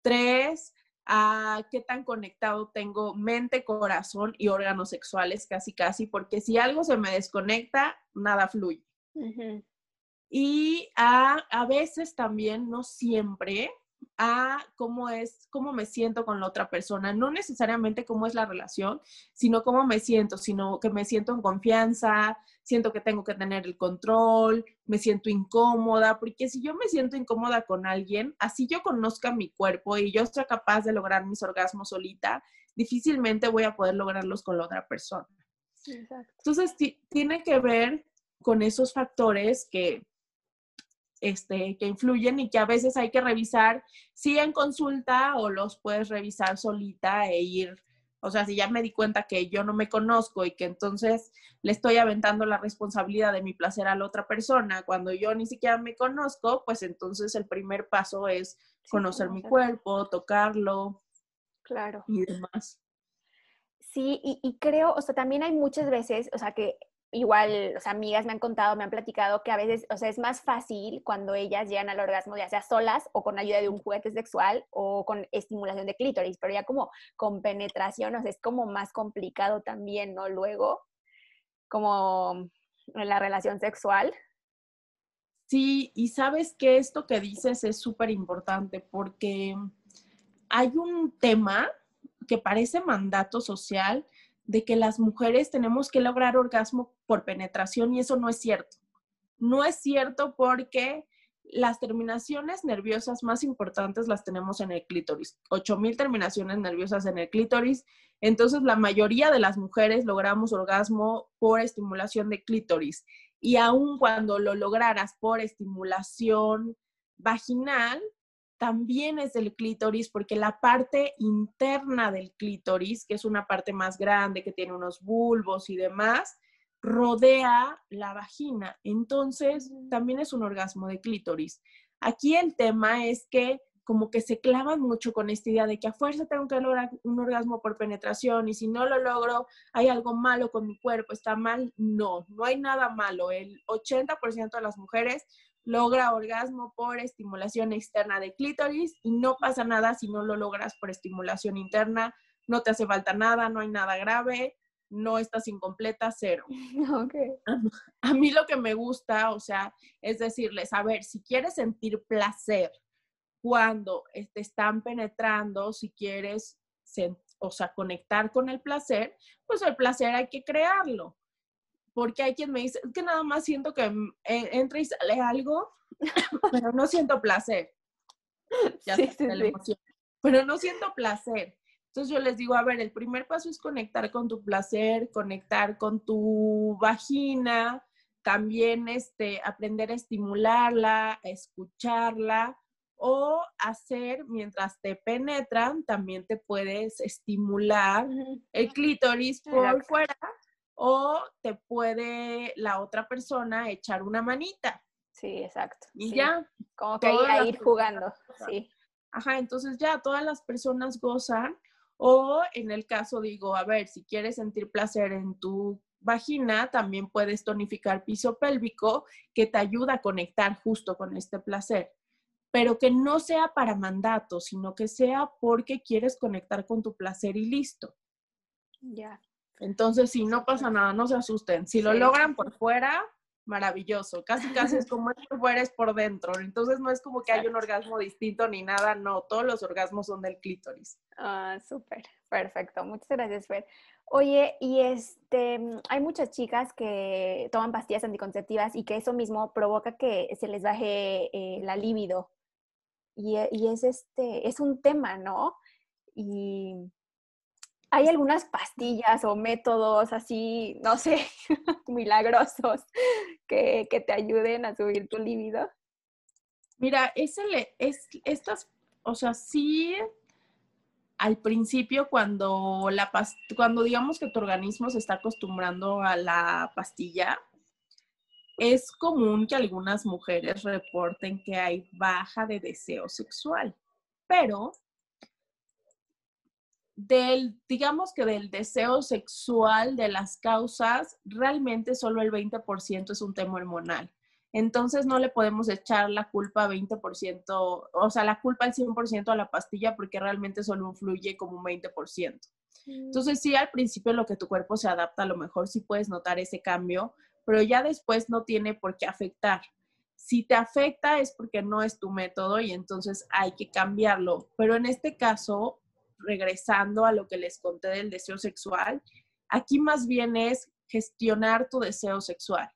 Tres, a qué tan conectado tengo mente, corazón y órganos sexuales, casi, casi, porque si algo se me desconecta, nada fluye. Y a, a veces también, no siempre, a cómo es, cómo me siento con la otra persona, no necesariamente cómo es la relación, sino cómo me siento, sino que me siento en confianza, siento que tengo que tener el control, me siento incómoda, porque si yo me siento incómoda con alguien, así yo conozca mi cuerpo y yo sea capaz de lograr mis orgasmos solita, difícilmente voy a poder lograrlos con la otra persona. Entonces, tiene que ver con esos factores que este, que influyen y que a veces hay que revisar, si en consulta o los puedes revisar solita e ir, o sea, si ya me di cuenta que yo no me conozco y que entonces le estoy aventando la responsabilidad de mi placer a la otra persona cuando yo ni siquiera me conozco, pues entonces el primer paso es conocer mi cuerpo, tocarlo. Claro. Y demás. Sí, y, y, creo, o sea, también hay muchas veces, o sea, que igual, o sea, amigas me han contado, me han platicado que a veces, o sea, es más fácil cuando ellas llegan al orgasmo, ya sea solas o con ayuda de un juguete sexual o con estimulación de clítoris, pero ya como con penetración, o sea, es como más complicado también, ¿no? Luego, como en la relación sexual. Sí, y sabes que esto que dices es súper importante porque hay un tema que parece mandato social, de que las mujeres tenemos que lograr orgasmo por penetración y eso no es cierto. No es cierto porque las terminaciones nerviosas más importantes las tenemos en el clítoris. 8000 terminaciones nerviosas en el clítoris. Entonces, la mayoría de las mujeres logramos orgasmo por estimulación de clítoris. Y aun cuando lo lograras por estimulación vaginal, también es del clítoris porque la parte interna del clítoris, que es una parte más grande, que tiene unos bulbos y demás, rodea la vagina. Entonces, también es un orgasmo de clítoris. Aquí el tema es que como que se clavan mucho con esta idea de que a fuerza tengo que lograr un orgasmo por penetración y si no lo logro, hay algo malo con mi cuerpo, está mal. No, no hay nada malo. El 80% de las mujeres logra orgasmo por estimulación externa de clítoris y no pasa nada si no lo logras por estimulación interna, no te hace falta nada, no hay nada grave, no estás incompleta, cero. Okay. A mí lo que me gusta, o sea, es decirles, a ver, si quieres sentir placer cuando te están penetrando, si quieres, o sea, conectar con el placer, pues el placer hay que crearlo porque hay quien me dice, es que nada más siento que eh, entra y sale algo, pero no siento placer. Ya sí, sí, sí. Pero no siento placer. Entonces yo les digo, a ver, el primer paso es conectar con tu placer, conectar con tu vagina, también este, aprender a estimularla, a escucharla o hacer mientras te penetran, también te puedes estimular el clítoris por fuera o te puede la otra persona echar una manita. Sí, exacto. Y ya. Como que a ir jugando, sí. Ajá, entonces ya todas las personas gozan. O en el caso digo, a ver, si quieres sentir placer en tu vagina, también puedes tonificar piso pélvico que te ayuda a conectar justo con este placer. Pero que no sea para mandato, sino que sea porque quieres conectar con tu placer y listo. Ya. Entonces, si no pasa nada, no se asusten. Si lo logran por fuera, maravilloso. Casi, casi es como es por fuera, es por dentro. Entonces, no es como que hay un orgasmo distinto ni nada, no. Todos los orgasmos son del clítoris. Ah, súper. Perfecto. Muchas gracias, Fer. Oye, y este, hay muchas chicas que toman pastillas anticonceptivas y que eso mismo provoca que se les baje eh, la libido. Y, y, es este, es un tema, ¿no? Y ¿Hay algunas pastillas o métodos así, no sé, milagrosos que, te ayuden a subir tu libido? Mira, es, es estas, o sea, sí, al principio cuando la cuando digamos que tu organismo se está acostumbrando a la pastilla, es común que algunas mujeres reporten que hay baja de deseo sexual, pero del, digamos que del deseo sexual, de las causas, realmente solo el 20% es un tema hormonal. Entonces no le podemos echar la culpa 20%, o sea, la culpa al 100% a la pastilla porque realmente solo influye como un 20%. Mm. Entonces sí, al principio lo que tu cuerpo se adapta, a lo mejor sí puedes notar ese cambio, pero ya después no tiene por qué afectar. Si te afecta es porque no es tu método y entonces hay que cambiarlo. Pero en este caso, regresando a lo que les conté del deseo sexual, aquí más bien es gestionar tu deseo sexual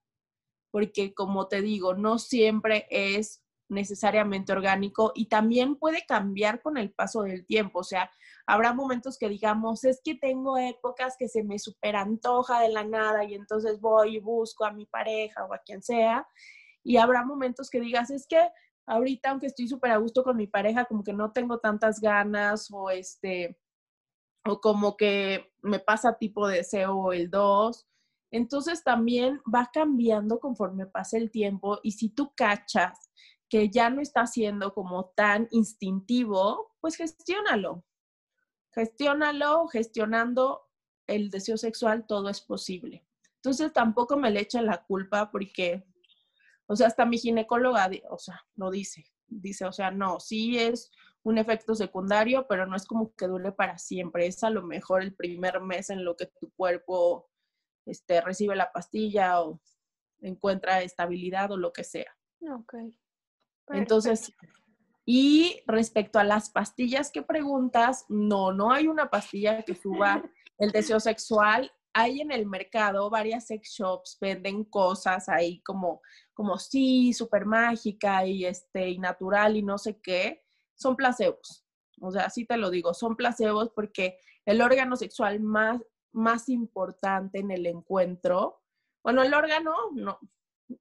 porque como te digo, no siempre es necesariamente orgánico y también puede cambiar con el paso del tiempo. O sea, habrá momentos que digamos, es que tengo épocas que se me superantoja de la nada y entonces voy y busco a mi pareja o a quien sea. Y habrá momentos que digas, es que ahorita, aunque estoy súper a gusto con mi pareja, como que no tengo tantas ganas o este, o como que me pasa tipo deseo el 2 entonces también va cambiando conforme pasa el tiempo y si tú cachas que ya no está siendo como tan instintivo, pues gestiónalo. Gestiónalo, gestionando el deseo sexual, todo es posible. Entonces tampoco me le echen la culpa porque, o sea, hasta mi ginecóloga, o sea, lo dice, dice, o sea, no, sí es un efecto secundario, pero no es como que dure para siempre, es a lo mejor el primer mes en lo que tu cuerpo este, recibe la pastilla o encuentra estabilidad o lo que sea. Ok. Entonces, y respecto a las pastillas que preguntas, no, no hay una pastilla que suba el deseo sexual. Hay en el mercado varias sex shops, venden cosas ahí como, como sí, súper mágica y, este, y natural y no sé qué. Son placebos. O sea, así te lo digo, son placebos porque el órgano sexual más más importante en el encuentro, bueno, el órgano no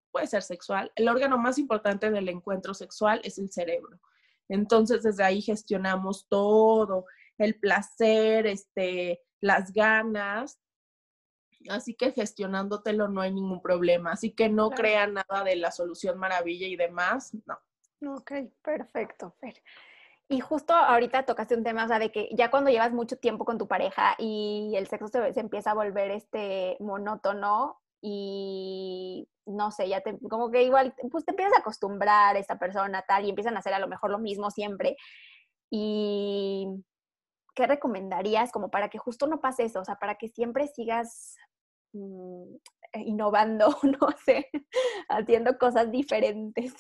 puede ser sexual, el órgano más importante en el encuentro sexual es el cerebro. Entonces, desde ahí gestionamos todo, el placer, este, las ganas. Así que gestionándotelo no hay ningún problema. Así que no crean nada de la solución maravilla y demás, no. Ok, perfecto. Y justo ahorita tocaste un tema, o sea, de que ya cuando llevas mucho tiempo con tu pareja y el sexo se, empieza a volver este monótono y no sé, ya te, como que igual, pues te empiezas a acostumbrar a esta persona tal y empiezan a hacer a lo mejor lo mismo siempre. Y ¿qué recomendarías como para que justo no pase eso? O sea, para que siempre sigas mm, innovando, no sé, haciendo cosas diferentes.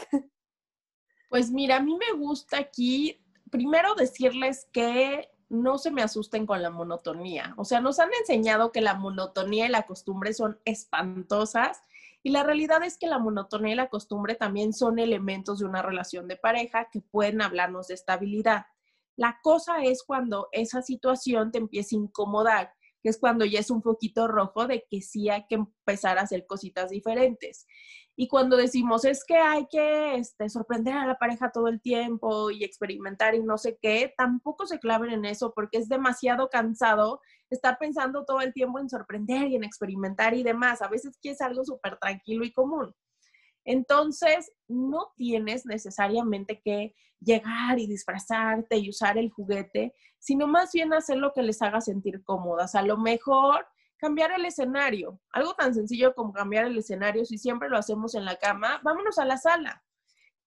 Pues mira, a mí me gusta aquí primero decirles que no se me asusten con la monotonía. O sea, nos han enseñado que la monotonía y la costumbre son espantosas y la realidad es que la monotonía y la costumbre también son elementos de una relación de pareja que pueden hablarnos de estabilidad. La cosa es cuando esa situación te empieza a incomodar, que es cuando ya es un poquito rojo de que sí hay que empezar a hacer cositas diferentes. Y cuando decimos es que hay que este, sorprender a la pareja todo el tiempo y experimentar y no sé qué, tampoco se claven en eso porque es demasiado cansado estar pensando todo el tiempo en sorprender y en experimentar y demás. A veces quieres algo súper tranquilo y común. Entonces, no tienes necesariamente que llegar y disfrazarte y usar el juguete, sino más bien hacer lo que les haga sentir cómodas. A lo mejor cambiar el escenario. Algo tan sencillo como cambiar el escenario, si siempre lo hacemos en la cama, vámonos a la sala.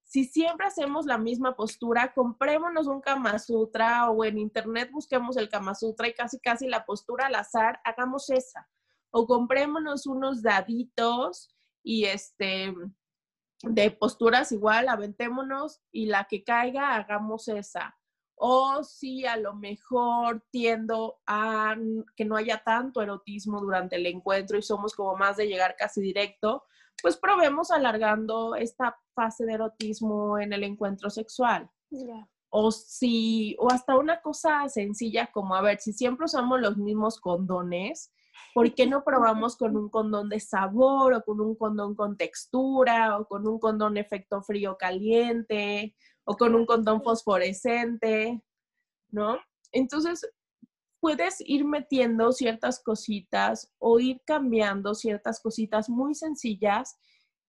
Si siempre hacemos la misma postura, comprémonos un Kama Sutra o en internet busquemos el Kama Sutra y casi casi la postura al azar, hagamos esa. O comprémonos unos daditos y este de posturas igual, aventémonos y la que caiga, hagamos esa o si a lo mejor tiendo a que no haya tanto erotismo durante el encuentro y somos como más de llegar casi directo, pues probemos alargando esta fase de erotismo en el encuentro sexual. O si, o hasta una cosa sencilla como, a ver, si siempre usamos los mismos condones, ¿por qué no probamos con un condón de sabor o con un condón con textura o con un condón efecto frío caliente o con un condón fosforescente, ¿no? Entonces, puedes ir metiendo ciertas cositas o ir cambiando ciertas cositas muy sencillas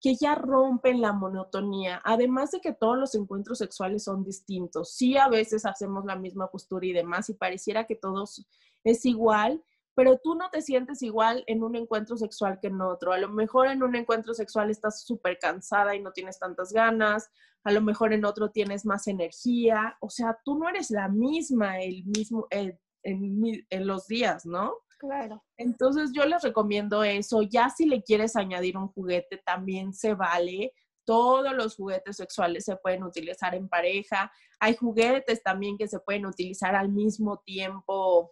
que ya rompen la monotonía. Además de que todos los encuentros sexuales son distintos. Sí, a veces hacemos la misma postura y demás y pareciera que todos es igual, pero tú no te sientes igual en un encuentro sexual que en otro. A lo mejor en un encuentro sexual estás súper cansada y no tienes tantas ganas, a lo mejor en otro tienes más energía, o sea, tú no eres la misma el mismo, en, en los días, ¿no? Claro. Entonces yo les recomiendo eso. Ya si le quieres añadir un juguete, también se vale. Todos los juguetes sexuales se pueden utilizar en pareja. Hay juguetes también que se pueden utilizar al mismo tiempo.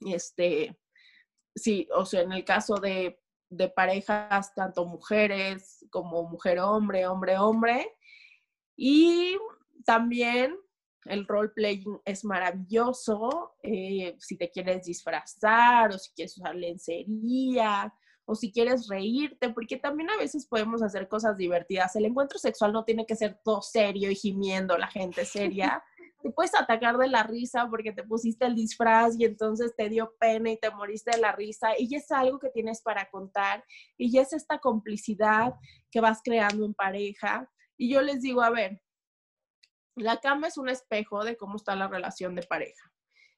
Este, sí, o sea, en el caso de, de parejas, tanto mujeres como mujer-hombre, hombre-hombre. Y también el role playing es maravilloso. Eh, si te quieres disfrazar o si quieres usar lencería o si quieres reírte, porque también a veces podemos hacer cosas divertidas. El encuentro sexual no tiene que ser todo serio y gimiendo la gente seria. Te puedes atacar de la risa porque te pusiste el disfraz y entonces te dio pena y te moriste de la risa y es algo que tienes para contar y es esta complicidad que vas creando en pareja. Y yo les digo, a ver, la cama es un espejo de cómo está la relación de pareja.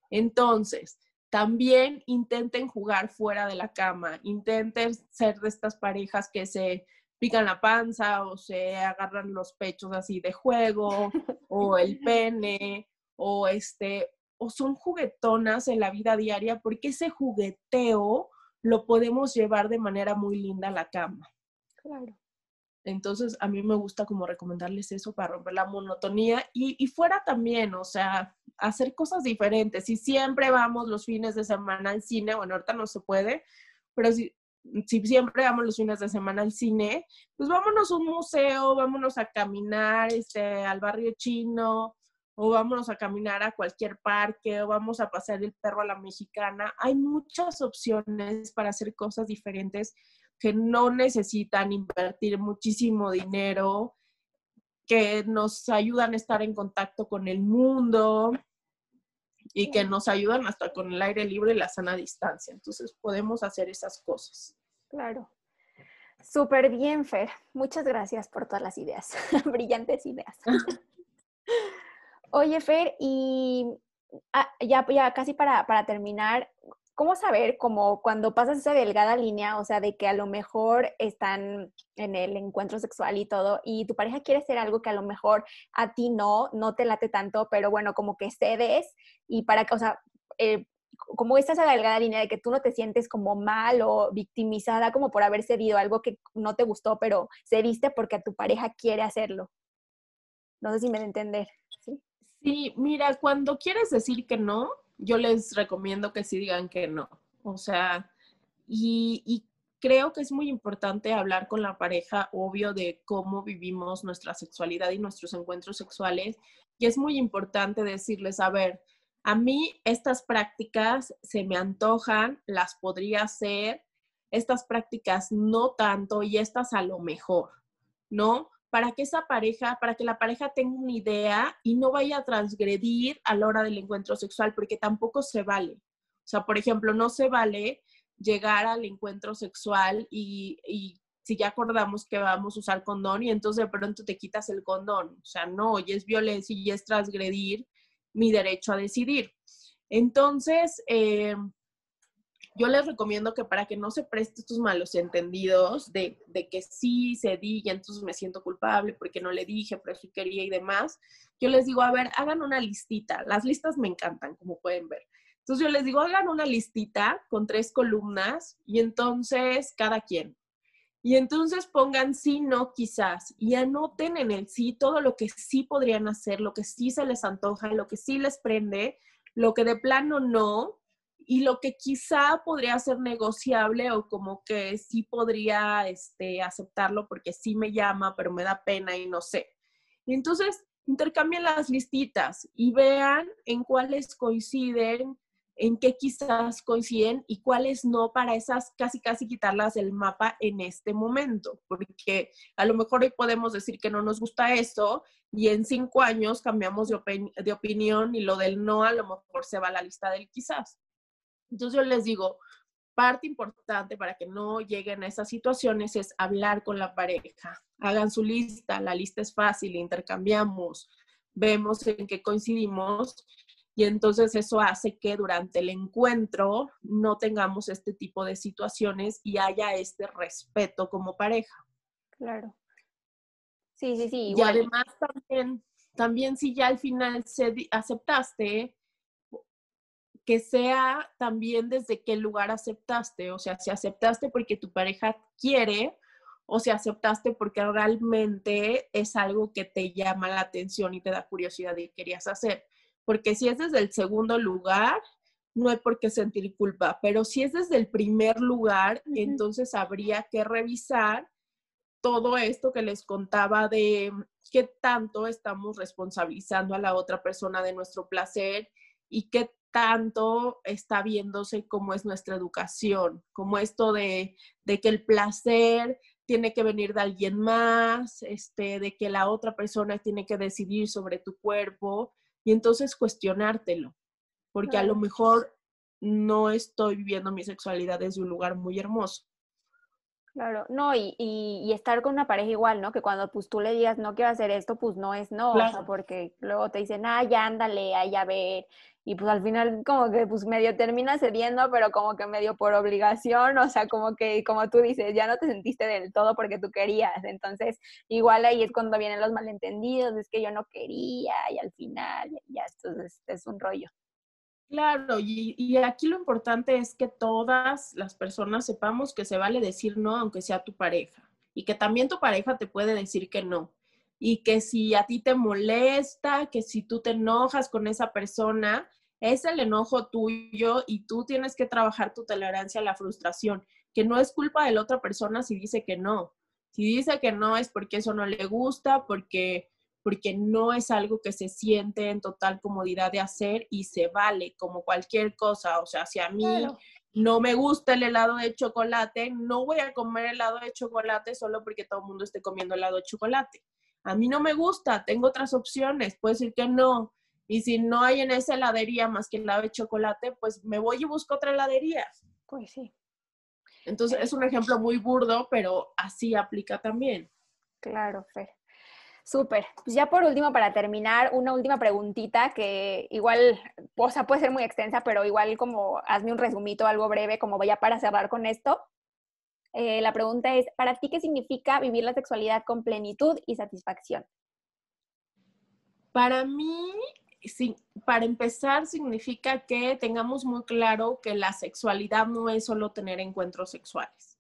Entonces, también intenten jugar fuera de la cama, intenten ser de estas parejas que se pican la panza o se agarran los pechos así de juego o el pene o este o son juguetonas en la vida diaria porque ese jugueteo lo podemos llevar de manera muy linda a la cama. Claro. Entonces, a mí me gusta como recomendarles eso para romper la monotonía y, fuera también, o sea, hacer cosas diferentes. Si siempre vamos los fines de semana al cine, bueno, ahorita no se puede, pero si, si siempre vamos los fines de semana al cine, pues vámonos a un museo, vámonos a caminar este, al barrio chino, o vámonos a caminar a cualquier parque, o vamos a pasear el perro a la mexicana. Hay muchas opciones para hacer cosas diferentes que no necesitan invertir muchísimo dinero, que nos ayudan a estar en contacto con el mundo y que nos ayudan hasta con el aire libre y la sana distancia. Entonces podemos hacer esas cosas. Claro. Súper bien, Fer. Muchas gracias por todas las ideas, brillantes ideas. Oye, Fer, y ah, ya, ya casi para, para terminar, ¿cómo saber como cuando pasas esa delgada línea, o sea, de que a lo mejor están en el encuentro sexual y todo, y tu pareja quiere hacer algo que a lo mejor a ti no, no te late tanto, pero bueno, como que cedes y para que, o sea, eh, como esta esa delgada línea de que tú no te sientes como mal o victimizada como por haber cedido algo que no te gustó, pero cediste porque tu pareja quiere hacerlo. No sé si me da entender. sí, mira, cuando quieres decir que no, yo les recomiendo que sí digan que no. O sea, y, creo que es muy importante hablar con la pareja, obvio, de cómo vivimos nuestra sexualidad y nuestros encuentros sexuales. Y es muy importante decirles, a ver, a mí estas prácticas se me antojan, las podría hacer, estas prácticas no tanto y estas a lo mejor, ¿no? Para que esa pareja, para que la pareja tenga una idea y no vaya a transgredir a la hora del encuentro sexual, porque tampoco se vale. O sea, por ejemplo, no se vale llegar al encuentro sexual y, si ya acordamos que vamos a usar condón y entonces de pronto te quitas el condón. O sea, no, y es violencia y es transgredir mi derecho a decidir. Entonces, eh, yo les recomiendo que para que no se preste estos malos entendidos de, que sí cedí y entonces me siento culpable porque no le dije, pero sí quería y demás, yo les digo, a ver, hagan una listita. Las listas me encantan, como pueden ver. Entonces yo les digo, hagan una listita con tres columnas y entonces cada quien. Y entonces pongan sí, no, quizás, y anoten en el sí todo lo que sí podrían hacer, lo que sí se les antoja, lo que sí les prende, lo que de plano no, y lo que quizá podría ser negociable o como que sí podría este, aceptarlo porque sí me llama, pero me da pena y no sé. Entonces intercambien las listitas y vean en cuáles coinciden, en qué quizás coinciden y cuáles no para esas casi casi quitarlas del mapa en este momento, porque a lo mejor hoy podemos decir que no nos gusta eso y en cinco años cambiamos de, de opinión y lo del no a lo mejor se va a la lista del quizás. Entonces yo les digo, parte importante para que no lleguen a esas situaciones es hablar con la pareja. Hagan su lista, la lista es fácil, intercambiamos, vemos en qué coincidimos y entonces eso hace que durante el encuentro no tengamos este tipo de situaciones y haya este respeto como pareja. Claro. Sí, sí, sí. Y además también, también si ya al final se aceptaste, que sea también desde qué lugar aceptaste, o sea, si aceptaste porque tu pareja quiere o si aceptaste porque realmente es algo que te llama la atención y te da curiosidad y querías hacer. Porque si es desde el segundo lugar, no hay por qué sentir culpa, pero si es desde el primer lugar, entonces habría que revisar todo esto que les contaba de qué tanto estamos responsabilizando a la otra persona de nuestro placer y qué tanto está viéndose cómo es nuestra educación, como esto de, de que el placer tiene que venir de alguien más, este, de que la otra persona tiene que decidir sobre tu cuerpo y entonces cuestionártelo, porque a lo mejor no estoy viviendo mi sexualidad desde un lugar muy hermoso. Claro, no, y, y, estar con una pareja igual, ¿no? Que cuando pues tú le digas no quiero hacer esto, pues no es no, o sea, porque luego te dicen, ah, ya ándale, ahí a ver, y pues al final como que pues medio termina cediendo, pero como que medio por obligación, o sea, como que como tú dices, ya no te sentiste del todo porque tú querías, entonces igual ahí es cuando vienen los malentendidos, es que yo no quería y al final ya esto es, es un rollo. Claro, y, aquí lo importante es que todas las personas sepamos que se vale decir no, aunque sea tu pareja, y que también tu pareja te puede decir que no, y que si a ti te molesta, que si tú te enojas con esa persona, es el enojo tuyo y tú tienes que trabajar tu tolerancia a la frustración, que no es culpa de la otra persona si dice que no. Si dice que no es porque eso no le gusta, porque porque no es algo que se siente en total comodidad de hacer y se vale como cualquier cosa. O sea, si a mí no me gusta el helado de chocolate, no voy a comer helado de chocolate solo porque todo el mundo esté comiendo helado de chocolate. A mí no me gusta, tengo otras opciones, puedo decir que no. Y si no hay en esa heladería más que helado de chocolate, pues me voy y busco otra heladería. Pues sí. Entonces es un ejemplo muy burdo, pero así aplica también. Claro, Fer. Súper. Pues ya por último, para terminar, una última preguntita que igual, o sea, puede ser muy extensa, pero igual como hazme un resumito, algo breve, como vaya para cerrar con esto. Eh, la pregunta es, ¿para ti qué significa vivir la sexualidad con plenitud y satisfacción? Para mí para empezar, significa que tengamos muy claro que la sexualidad no es solo tener encuentros sexuales,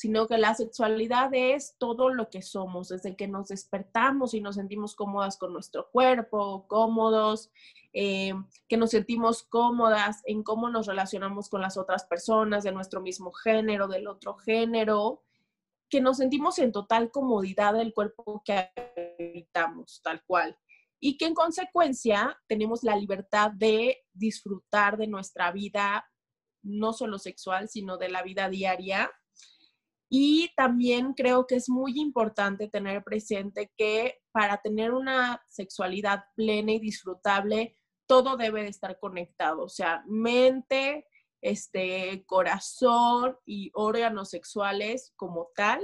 sino que la sexualidad es todo lo que somos, desde que nos despertamos y nos sentimos cómodas con nuestro cuerpo, cómodos, eh, que nos sentimos cómodas en cómo nos relacionamos con las otras personas de nuestro mismo género, del otro género, que nos sentimos en total comodidad del cuerpo que habitamos, tal cual y que en consecuencia tenemos la libertad de disfrutar de nuestra vida, no solo sexual, sino de la vida diaria. Y también creo que es muy importante tener presente que para tener una sexualidad plena y disfrutable, todo debe de estar conectado, o sea, mente, este, corazón y órganos sexuales como tal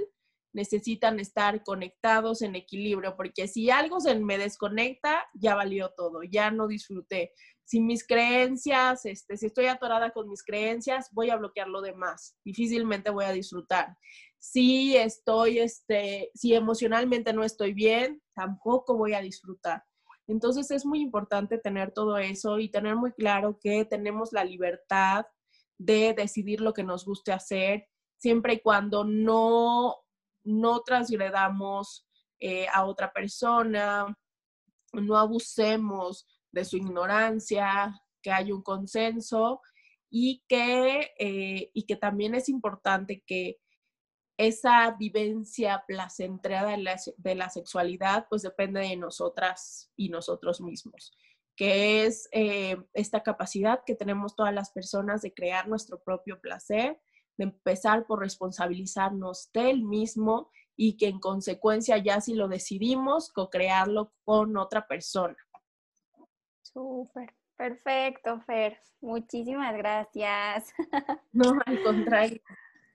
necesitan estar conectados en equilibrio, porque si algo se me desconecta, ya valió todo, ya no disfruté. Si mis creencias, este, si estoy atorada con mis creencias, voy a bloquear lo demás, difícilmente voy a disfrutar. Si estoy, este, si emocionalmente no estoy bien, tampoco voy a disfrutar. Entonces es muy importante tener todo eso y tener muy claro que tenemos la libertad de decidir lo que nos guste hacer, siempre y cuando no no transgredamos eh, a otra persona, no abusemos de su ignorancia, que hay un consenso y que, eh, y que también es importante que esa vivencia placentera de la, de la, sexualidad pues depende de nosotras y nosotros mismos, que es eh, esta capacidad que tenemos todas las personas de crear nuestro propio placer de empezar por responsabilizarnos del mismo y que en consecuencia ya si lo decidimos, co-crearlo con otra persona. Súper. Perfecto, Fer. Muchísimas gracias. No, al contrario.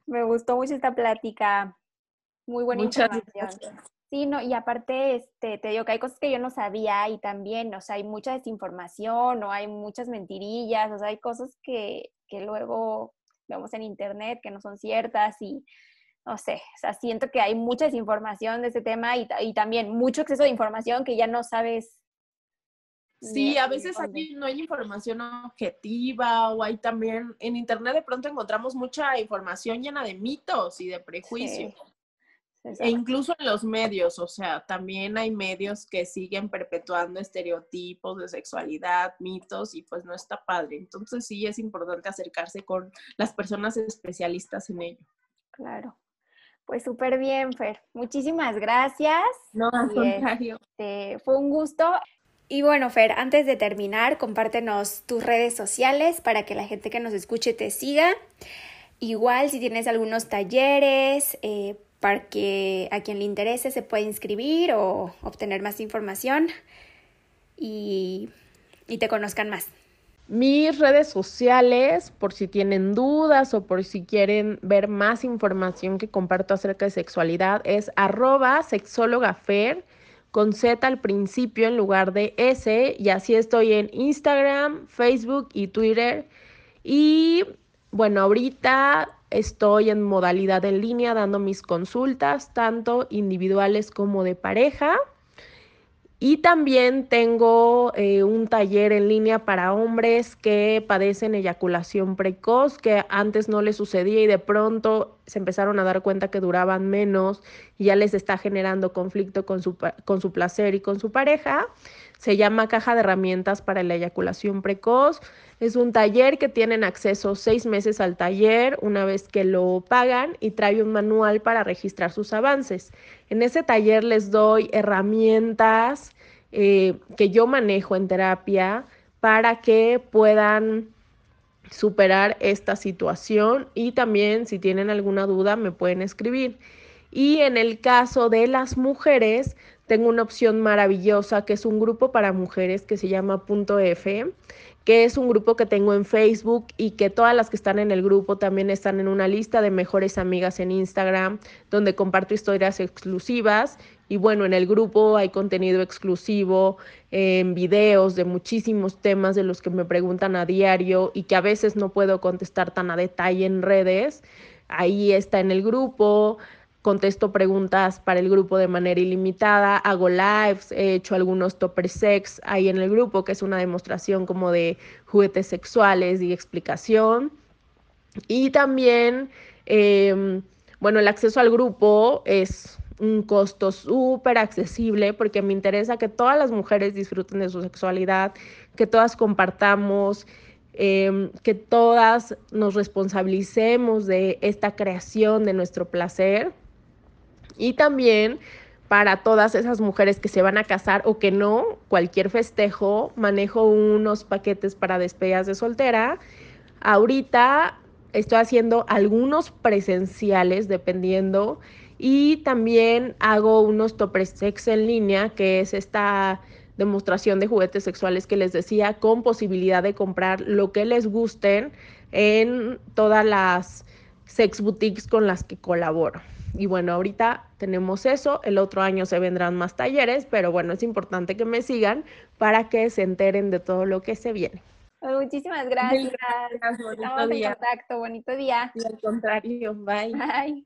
Me gustó mucho esta plática. Muy buena información. Sí, no, y aparte, este, te digo que hay cosas que yo no sabía y también, o sea, hay mucha desinformación o hay muchas mentirillas, o sea, hay cosas que, que luego vemos en internet que no son ciertas y, no sé, o sea, siento que hay mucha desinformación de este tema y, y también mucho exceso de información que ya no sabes Sí, a veces aquí no hay información objetiva o hay también, en Internet de pronto encontramos mucha información llena de mitos y de prejuicios. E incluso en los medios, o sea, también hay medios que siguen perpetuando estereotipos de sexualidad, mitos, y pues no está padre. Entonces sí es importante acercarse con las personas especialistas en ello. Claro. Pues súper bien, Fer. Muchísimas gracias. No, al contrario. Este, fue un gusto. Y bueno, Fer, antes de terminar, compártenos tus redes sociales para que la gente que nos escuche te siga. Igual, si tienes algunos talleres, eh, para que a quien le interese se pueda inscribir o obtener más información y, y te conozcan más. Mis redes sociales, por si tienen dudas o por si quieren ver más información que comparto acerca de sexualidad, es arroba sexólogafer con Z al principio en lugar de S. Y así estoy en Instagram, Facebook y Twitter. Y bueno, ahorita estoy en modalidad en línea dando mis consultas, tanto individuales como de pareja. Y también tengo eh, un taller en línea para hombres que padecen eyaculación precoz, que antes no les sucedía y de pronto se empezaron a dar cuenta que duraban menos y ya les está generando conflicto con su, con su placer y con su pareja. Se llama Caja de Herramientas para la Eyaculación Precoz. Es un taller que tienen acceso seis meses al taller una vez que lo pagan y trae un manual para registrar sus avances. En ese taller les doy herramientas eh, que yo manejo en terapia para que puedan superar esta situación y también si tienen alguna duda me pueden escribir. Y en el caso de las mujeres, tengo una opción maravillosa que es un grupo para mujeres que se llama Punto F, que es un grupo que tengo en Facebook y que todas las que están en el grupo también están en una lista de mejores amigas en Instagram, donde comparto historias exclusivas. Y bueno, en el grupo hay contenido exclusivo, en videos de muchísimos temas de los que me preguntan a diario y que a veces no puedo contestar tan a detalle en redes. Ahí está en el grupo contesto preguntas para el grupo de manera ilimitada, hago lives, he hecho algunos topper sex ahí en el grupo, que es una demostración como de juguetes sexuales y explicación. Y también, em, bueno, el acceso al grupo es un costo súper accesible porque me interesa que todas las mujeres disfruten de su sexualidad, que todas compartamos, em, que todas nos responsabilicemos de esta creación de nuestro placer y también para todas esas mujeres que se van a casar o que no, cualquier festejo, manejo unos paquetes para despedidas de soltera. Ahorita estoy haciendo algunos presenciales dependiendo y también hago unos topper sex en línea, que es esta demostración de juguetes sexuales que les decía, con posibilidad de comprar lo que les gusten en todas las sex boutiques con las que colaboro. Y bueno, ahorita tenemos eso, el otro año se vendrán más talleres, pero bueno, es importante que me sigan para que se enteren de todo lo que se viene. Muchísimas gracias. Estamos en contacto. Bonito día. Y al contrario, bye. Bye.